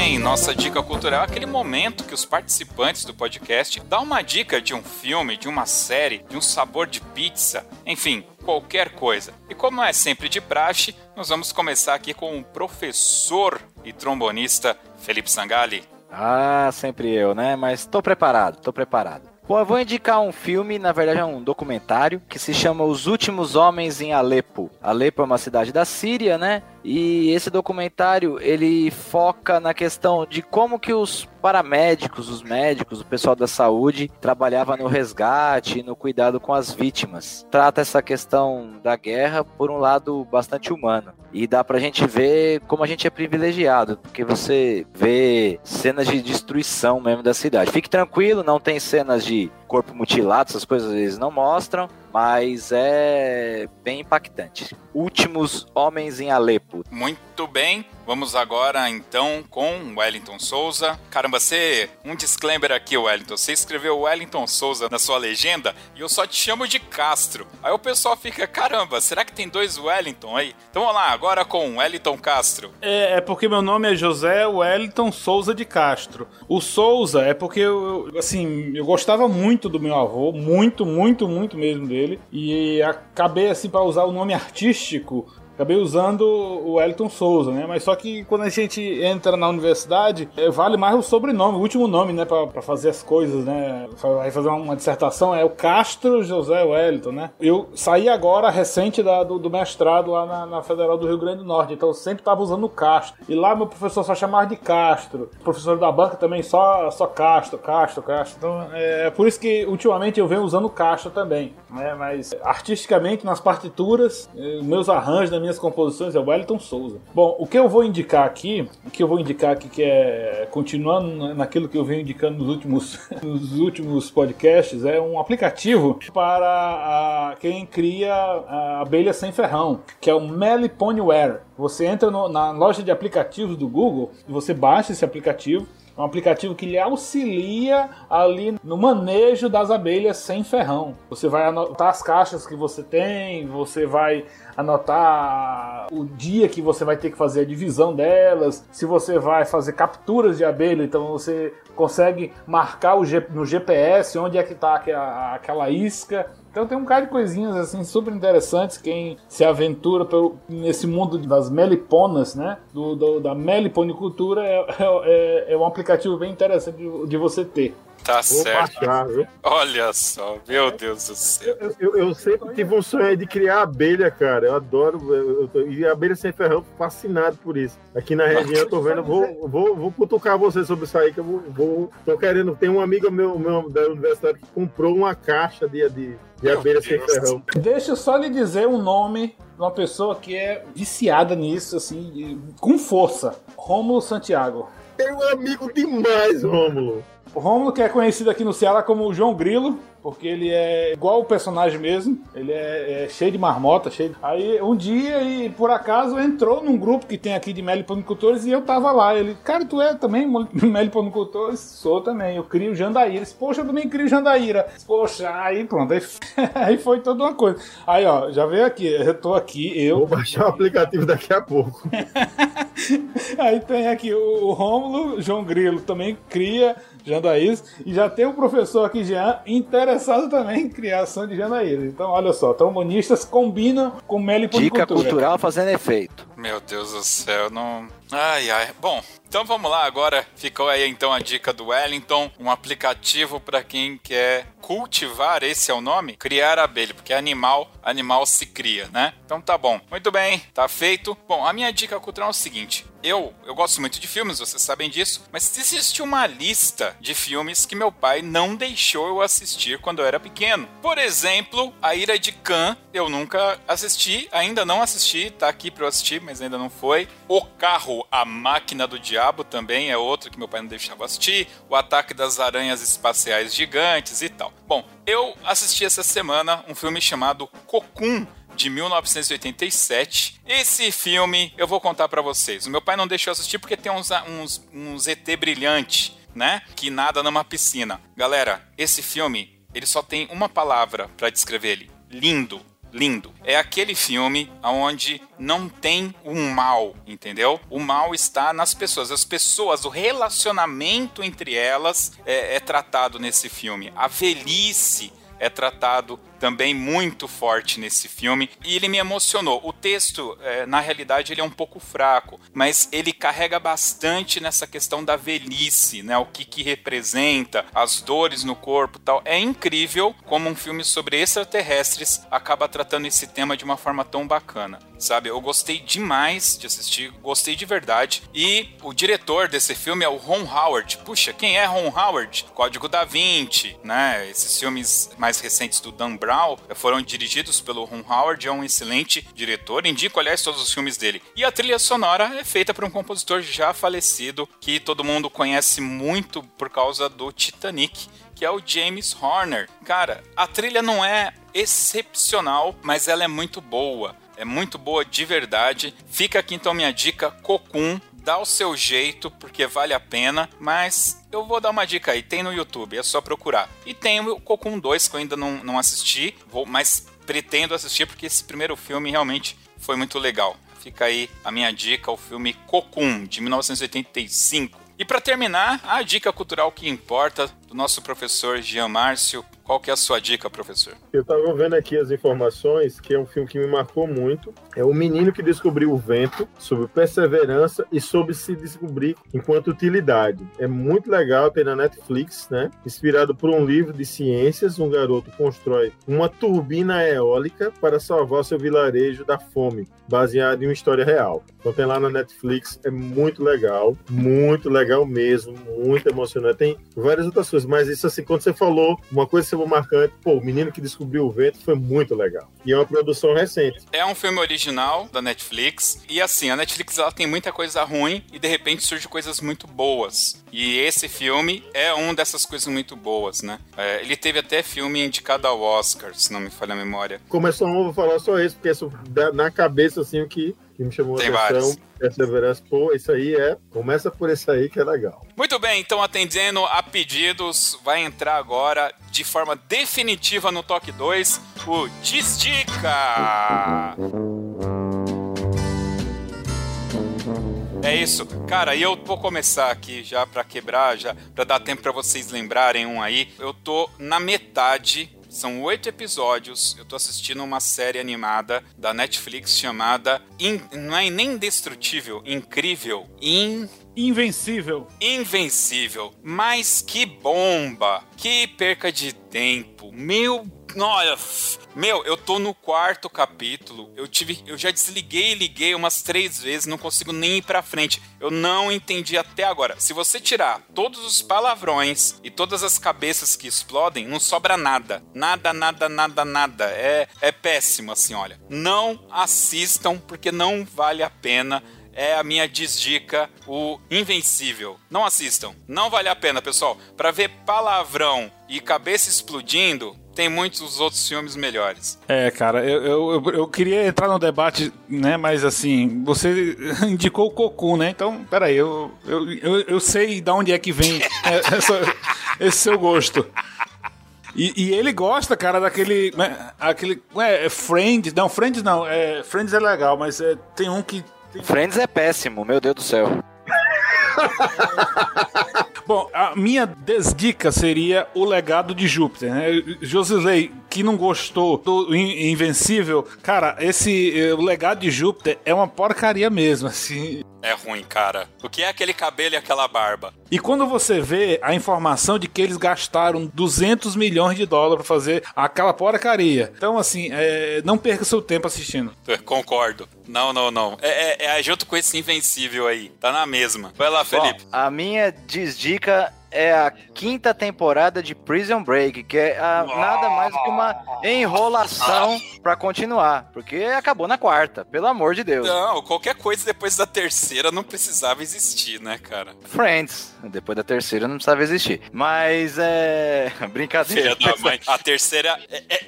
Bem, nossa dica cultural aquele momento que os participantes do podcast dão uma dica de um filme, de uma série, de um sabor de pizza, enfim, qualquer coisa. E como é sempre de praxe, nós vamos começar aqui com o professor e trombonista Felipe Sangali. Ah, sempre eu, né? Mas tô preparado, tô preparado. Bom, eu vou indicar um filme, na verdade é um documentário, que se chama Os Últimos Homens em Alepo. Alepo é uma cidade da Síria, né? E esse documentário, ele foca na questão de como que os paramédicos, os médicos, o pessoal da saúde trabalhava no resgate, no cuidado com as vítimas. Trata essa questão da guerra por um lado bastante humano. E dá pra gente ver como a gente é privilegiado, porque você vê cenas de destruição mesmo da cidade. Fique tranquilo, não tem cenas de corpo mutilado, essas coisas eles não mostram, mas é bem impactante. Últimos Homens em Alepo. Muito bem, vamos agora então com Wellington Souza. Caramba, você. Um disclaimer aqui, Wellington. Você escreveu Wellington Souza na sua legenda e eu só te chamo de Castro. Aí o pessoal fica, caramba, será que tem dois Wellington aí? Então vamos lá, agora com Wellington Castro. É, é porque meu nome é José Wellington Souza de Castro. O Souza é porque eu, assim, eu gostava muito do meu avô, muito, muito, muito mesmo dele. E acabei, assim, para usar o nome artístico acabei usando o Wellington Souza, né? Mas só que quando a gente entra na universidade, é, vale mais o sobrenome, o último nome, né? Pra, fazer as coisas, né? Vai fazer uma dissertação, é o Castro José Wellington, né? Eu saí agora recente da, do, do, mestrado lá na, na, Federal do Rio Grande do Norte, então eu sempre tava usando o Castro. E lá meu professor só chamava de Castro. O professor da banca também só, só Castro, Castro, Castro. Então é, é por isso que ultimamente eu venho usando Castro também, né? Mas artisticamente, nas partituras, eh, meus arranjos, nas minhas composições é o Wellington Souza. Bom, o que eu vou indicar aqui, o que eu vou indicar aqui que é continuando naquilo que eu venho indicando nos últimos, nos últimos podcasts, é um aplicativo para a, quem cria a abelha sem ferrão, que é o Meliponeware. Você entra no, na loja de aplicativos do Google você baixa esse aplicativo é um aplicativo que lhe auxilia ali no manejo das abelhas sem ferrão. Você vai anotar as caixas que você tem, você vai anotar o dia que você vai ter que fazer a divisão delas, se você vai fazer capturas de abelha, então você consegue marcar no GPS onde é que está aquela isca. Então tem um cara de coisinhas assim super interessantes. Quem se aventura pelo, nesse mundo das meliponas, né? Do, do da meliponicultura é, é, é, um aplicativo bem interessante de, de você ter. Tá Vou certo. Baixar, Olha só, meu Deus do céu. Eu, eu, eu, sempre tive um sonho de criar abelha, cara. Eu adoro. Eu, eu, e abelha sem ferrão, fascinado por isso. Aqui na região eu tô vendo. Vou, vou, vou cutucar você sobre isso aí, que eu vou. vou tô querendo. Tem um amigo meu, meu da universidade que comprou uma caixa de, de, de abelha sem ferrão. Deixa eu só lhe dizer um nome de uma pessoa que é viciada nisso, assim, com força. Rômulo Santiago. Tem um amigo demais, Rômulo. O Romulo, que é conhecido aqui no Ceará como o João Grilo, porque ele é igual o personagem mesmo, ele é, é, cheio de marmota, cheio de... Aí um dia, e por acaso, entrou num grupo que tem aqui de meliponicultores e eu tava lá. Ele, cara, tu é também meliponicultor? Sou também, eu crio jandaíra. Poxa, eu também crio jandaíra. Poxa, aí pronto, aí, aí foi toda uma coisa. Aí, ó, já veio aqui, eu tô aqui, eu... Vou baixar o aplicativo daqui a pouco. aí tem aqui o, o Rômulo, João Grilo também cria Jandaís. E já tem um professor aqui, Jean, interessado também em criação de Jandaís. Então, olha só, trombonistas combinam com meliponicultura. Dica cultural fazendo efeito. Meu Deus do céu, não... Ai, ai. Bom, então vamos lá agora. Ficou aí então a dica do Wellington, um aplicativo para quem quer cultivar, esse é o nome, criar abelha, porque animal, animal se cria, né? Então tá bom. Muito bem, tá feito. Bom, a minha dica cultural é o seguinte: eu, eu gosto muito de filmes, vocês sabem disso, mas existe uma lista de filmes que meu pai não deixou eu assistir quando eu era pequeno. Por exemplo, A Ira de Khan, eu nunca assisti, ainda não assisti, tá aqui para eu assistir, mas ainda não foi. O Carro, A Máquina do Diabo também é outro que meu pai não deixava assistir. O Ataque das Aranhas Espaciais Gigantes e tal. Bom, eu assisti essa semana um filme chamado Cocoon, de 1987. Esse filme eu vou contar para vocês. O meu pai não deixou assistir porque tem uns, uns, uns ET brilhante, né? Que nada numa piscina. Galera, esse filme, ele só tem uma palavra para descrever ele: lindo lindo. É aquele filme onde não tem o um mal, entendeu? O mal está nas pessoas. As pessoas, o relacionamento entre elas é, é tratado nesse filme. A velhice é tratado também muito forte nesse filme e ele me emocionou. O texto, é, na realidade, ele é um pouco fraco, mas ele carrega bastante nessa questão da velhice, né? O que, que representa, as dores no corpo tal. É incrível como um filme sobre extraterrestres acaba tratando esse tema de uma forma tão bacana, sabe? Eu gostei demais de assistir, gostei de verdade. E o diretor desse filme é o Ron Howard. Puxa, quem é Ron Howard? Código da Vinci, né? Esses filmes mais recentes do Dan Brown Brown foram dirigidos pelo Ron Howard, é um excelente diretor, indico, aliás, todos os filmes dele. E a trilha sonora é feita por um compositor já falecido, que todo mundo conhece muito por causa do Titanic, que é o James Horner. Cara, a trilha não é excepcional, mas ela é muito boa. É muito boa de verdade. Fica aqui então minha dica, Cocoon, dá o seu jeito, porque vale a pena, mas eu vou dar uma dica aí, tem no YouTube, é só procurar. E tem o Cocoon 2, que eu ainda não, não assisti, vou, mas pretendo assistir, porque esse primeiro filme realmente foi muito legal. Fica aí a minha dica, o filme Cocoon, de 1985. E para terminar, a dica cultural que importa, do nosso professor Jean Márcio. Qual que é a sua dica, professor? Eu tava vendo aqui as informações, que é um filme que me marcou muito. É o menino que descobriu o vento, sobre perseverança e sobre se descobrir enquanto utilidade. É muito legal, tem na Netflix, né? Inspirado por um livro de ciências, um garoto constrói uma turbina eólica para salvar seu vilarejo da fome, baseado em uma história real. Então tem lá na Netflix, é muito legal, muito legal mesmo, muito emocionante. Tem várias outras coisas, mas isso assim, quando você falou, uma coisa que você marcante, pô, o menino que descobriu o vento foi muito legal. E é uma produção recente. É um filme original da Netflix. E assim, a Netflix ela tem muita coisa ruim e de repente surge coisas muito boas. E esse filme é um dessas coisas muito boas, né? É, ele teve até filme indicado ao Oscar, se não me falha a memória. Começou, não vou falar só isso, porque isso dá na cabeça assim o que que me chamou Tem a atenção. vários. Perseverança, pô, isso aí é. Começa por esse aí que é legal. Muito bem, então atendendo a pedidos, vai entrar agora de forma definitiva no Toque 2 o Desdica! É isso. Cara, e eu vou começar aqui já pra quebrar, já pra dar tempo pra vocês lembrarem um aí. Eu tô na metade são oito episódios. Eu tô assistindo uma série animada da Netflix chamada In- não é nem indestrutível, incrível, in Invencível. Invencível. Mas que bomba! Que perca de tempo. Meu. Olha, meu, eu tô no quarto capítulo. Eu tive, eu já desliguei e liguei umas três vezes, não consigo nem ir pra frente. Eu não entendi até agora. Se você tirar todos os palavrões e todas as cabeças que explodem, não sobra nada. Nada, nada, nada, nada. É, é péssimo assim, olha. Não assistam porque não vale a pena é a minha desdica, o Invencível. Não assistam, não vale a pena, pessoal. Pra ver palavrão e cabeça explodindo, tem muitos outros filmes melhores. É, cara, eu, eu, eu- eu queria entrar no debate, né? Mas assim, você indicou o Cocu, né? Então, peraí, eu, eu, eu, eu sei de onde é que vem é, essa- esse seu gosto. E, e ele gosta, cara, daquele. né, aquele. Ué, é Friends. Não, Friends não. É, Friends é legal, mas é, tem um que. tem- Friends é péssimo, meu Deus do céu. Bom, a minha desdica seria o legado de Júpiter, né? Josilei, que não gostou do In- Invencível, cara, esse eh, o legado de Júpiter é uma porcaria mesmo, assim. É ruim, cara. O que é aquele cabelo e aquela barba? E quando você vê a informação de que eles gastaram 200 milhões de dólares pra fazer aquela porcaria. Então, assim, é, não perca seu tempo assistindo. Concordo. Não, não, não. É, é- é junto com esse Invencível aí. Tá na mesma. Vai lá, Felipe. Bom, a minha desdica é a quinta temporada de Prison Break, que é ah, nada mais do que uma enrolação pra continuar, porque acabou na quarta, pelo amor de Deus. Não, qualquer coisa depois da terceira não precisava existir, né, cara? Friends, depois da terceira não precisava existir. Mas é. Brincadeira. Filha da mãe. A terceira é, é-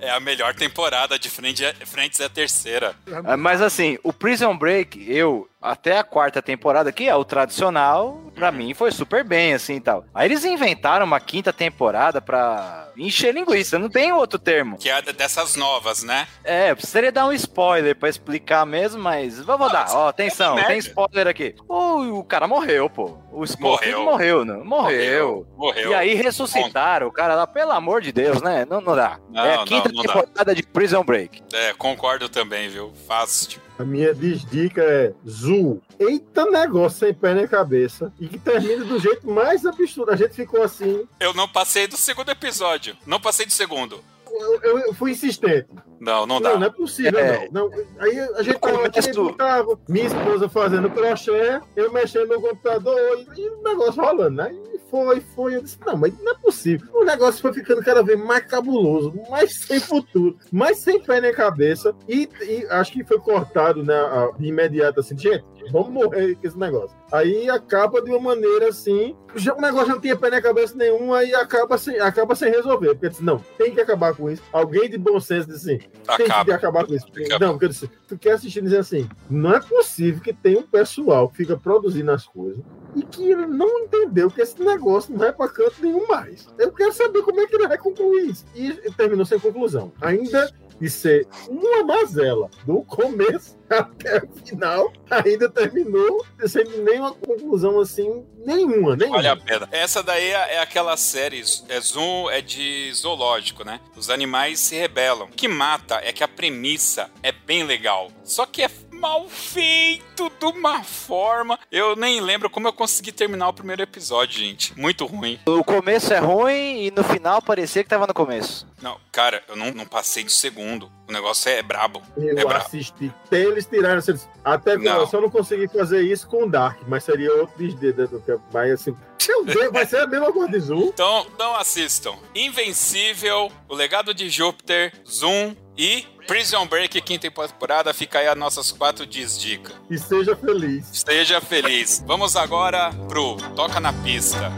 é a melhor temporada de Friends é, Friends é a terceira. Ah, Mas assim, o Prison Break, eu, até a quarta temporada, que é o tradicional, pra mim foi super bem, assim e tal. Aí eles inventaram uma quinta temporada pra encher linguiça, não tem outro termo. Que é dessas novas, né? É, precisaria dar um spoiler pra explicar mesmo, mas vamos dar. Ó, atenção, merda. tem spoiler aqui. O, o cara morreu, pô. O Scofield Morreu. morreu, não? Morreu. Morreu. E aí ressuscitaram o cara lá, pelo amor de Deus, né? Não, não dá. Não, é a não, quinta não dá. temporada de Prison Break. É, concordo também, viu? Fácil. A minha desdica é Zul. Eita negócio sem pé nem cabeça. E que termina do jeito mais absurdo. A gente ficou assim. Eu não passei do segundo episódio. Não passei do segundo. Eu, eu- eu fui insistente. Não, não dá. Não, não é possível, É. não. não. Aí a gente No tava aqui, começo- tava, minha esposa fazendo crochê, eu mexendo no computador e, e o negócio rolando, né? E foi, foi. Eu disse, não, mas não é possível. O negócio foi ficando cada vez mais cabuloso, mais sem futuro, mais sem pé nem cabeça. E, e acho que foi cortado, né, de imediato, assim, gente, vamos morrer com esse negócio. Aí acaba de uma maneira assim, já, o negócio não tinha pé nem cabeça nenhum, aí acaba sem, acaba sem resolver. Porque eu disse, não, tem que acabar com isso. Alguém de bom senso disse assim, tem que Acaba. acabar com isso. Acaba. Não, porque eu disse, tu quer assistir e dizer assim, não é possível que tenha um pessoal que fica produzindo as coisas e que ele não entendeu que esse negócio não vai pra canto nenhum mais. Eu quero saber como é que ele vai concluir isso. E terminou sem conclusão. Ainda de ser uma mazela do começo até o final, ainda terminou sem nenhuma conclusão assim, nenhuma, nenhuma. Olha a pena. Essa daí é, é aquela série, é Zoom, é de zoológico, né? Os animais se rebelam. O que mata é que a premissa é bem legal. Só que é mal feito de uma forma. Eu nem lembro como eu consegui terminar o primeiro episódio, gente. Muito ruim. O começo é ruim e no final parecia que tava no começo. Não, cara, eu não, não passei do segundo. O negócio é brabo. Eu é brabo. assisti até eles tiraram. assim, Até que Não. eu só não consegui fazer isso com o Dark, mas seria outro desdê. Mas assim, meu Deus, vai ser a mesma coisa de Zoom. Então, não assistam. Invencível, O Legado de Júpiter, Zoom e Prison Break, quinta temporada. Fica aí as nossas quatro dias-dica. E seja feliz. Esteja feliz. Vamos agora pro Toca na Pista.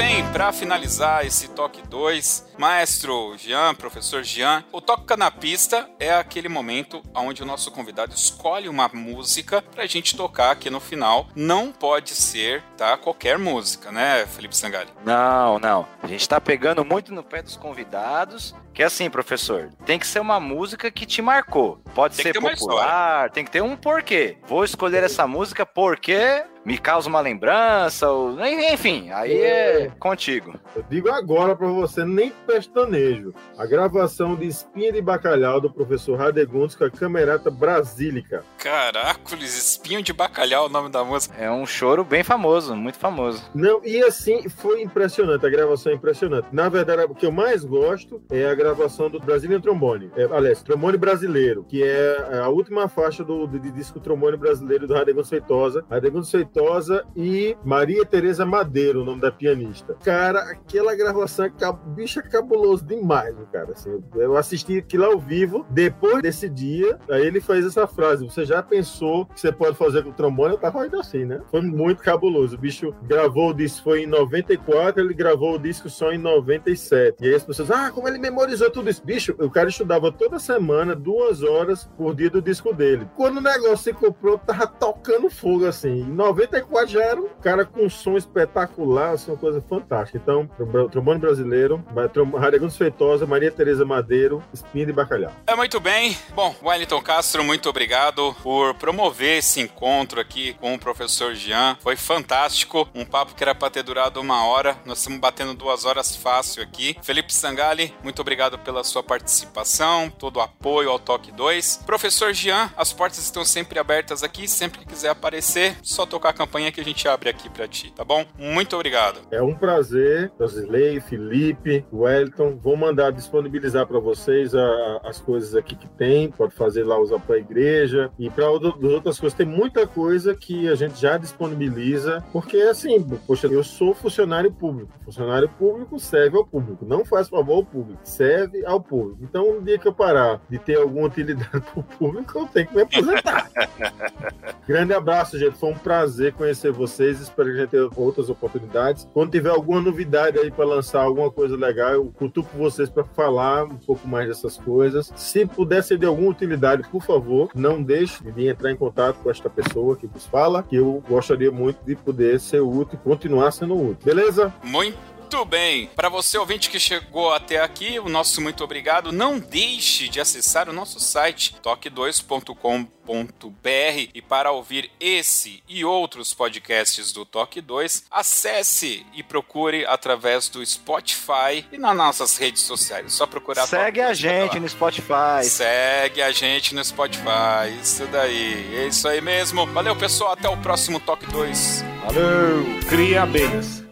Bem, para finalizar esse toque 2, maestro Jean, professor Jean, o toca na pista é aquele momento onde o nosso convidado escolhe uma música pra gente tocar aqui no final. Não pode ser, tá, qualquer música, né, Felipe Sangali? Não, não. A gente tá pegando muito no pé dos convidados. Que é assim, professor, tem que ser uma música que te marcou. Pode Tem ser popular, tem que ter um porquê. Vou escolher essa música porque me causa uma lembrança, ou... enfim, aí é contigo. Eu digo agora pra você, nem pestanejo. A gravação de Espinha de Bacalhau do professor Radegundes com a Camerata Brasílica. Caracoles, espinho de bacalhau é o nome da música. É um choro bem famoso, muito famoso. Não, e assim, foi impressionante, a gravação é impressionante. Na verdade, o que eu mais gosto é a gravação do Brazilian Trombone. É, aliás, Trombone Brasileiro, que é a última faixa do, do, do disco Trombone Brasileiro do Radegundes Feitosa. Radegundes Feitosa e Maria Tereza Madeiro, o nome da pianista. Cara, aquela gravação é cab... bicho é cabuloso demais, cara. Assim, eu assisti aquilo ao vivo, depois desse dia, aí ele fez essa frase, você já pensou que você pode fazer com o trombone? Eu tava ainda assim, né? Foi muito cabuloso. O bicho gravou o disco, foi em 94, ele gravou o disco só em 97. E aí as pessoas, ah, como ele memorizou tudo isso? Bicho, o cara estudava toda semana, duas horas por dia do disco dele. Quando o negócio se comprou, tava tocando fogo, assim. Em 94 já era um cara com um som espetacular, assim, uma coisa fantástica. Então, trom- trombone brasileiro, Radegundes Feitosa, Maria Tereza Madeiro, Espinha de Bacalhau. É muito bem. Bom, Wellington Castro, muito obrigado por promover esse encontro aqui com o professor Jean. Foi fantástico. Um papo que era para ter durado uma hora. Nós estamos batendo duas horas fácil aqui. Felipe Sangali, muito obrigado pela sua participação, todo o apoio ao Toque 2. Professor Jean, as portas estão sempre abertas aqui. Sempre que quiser aparecer, só tocar a campanha que a gente abre aqui para ti, tá bom? Muito obrigado. É um prazer, Josilei, Felipe, Wellington. Vou mandar disponibilizar para vocês a- as coisas aqui que tem. Pode fazer lá usar para igreja e para outras coisas. Tem muita coisa que a gente já disponibiliza, porque assim, poxa, eu sou funcionário público. Funcionário público serve ao público, não faz favor ao público, serve ao público. Então, no dia que eu parar de ter alguma utilidade para o público, eu tenho que me aposentar. Grande abraço, gente. Foi um prazer conhecer vocês. Espero que a gente tenha outras oportunidades. Quando tiver alguma novidade aí para lançar alguma coisa legal, eu cutuco vocês para falar um pouco mais dessas coisas. Se puder ser de alguma utilidade, por favor, não deixe de entrar em contato com esta pessoa que vos fala, que eu gostaria muito de poder ser útil e continuar sendo útil. Beleza? Muito bem. Para você ouvinte que chegou até aqui, o nosso muito obrigado. Não deixe de acessar o nosso site toque2.com.br e para ouvir esse e outros podcasts do Toque 2, acesse e procure através do Spotify e nas nossas redes sociais. É só procurar Segue a 2 pra gente no Spotify. Segue a gente no Spotify. Isso daí. É isso aí mesmo. Valeu, pessoal. Até o próximo Toque 2. Valeu! Cria abelhas.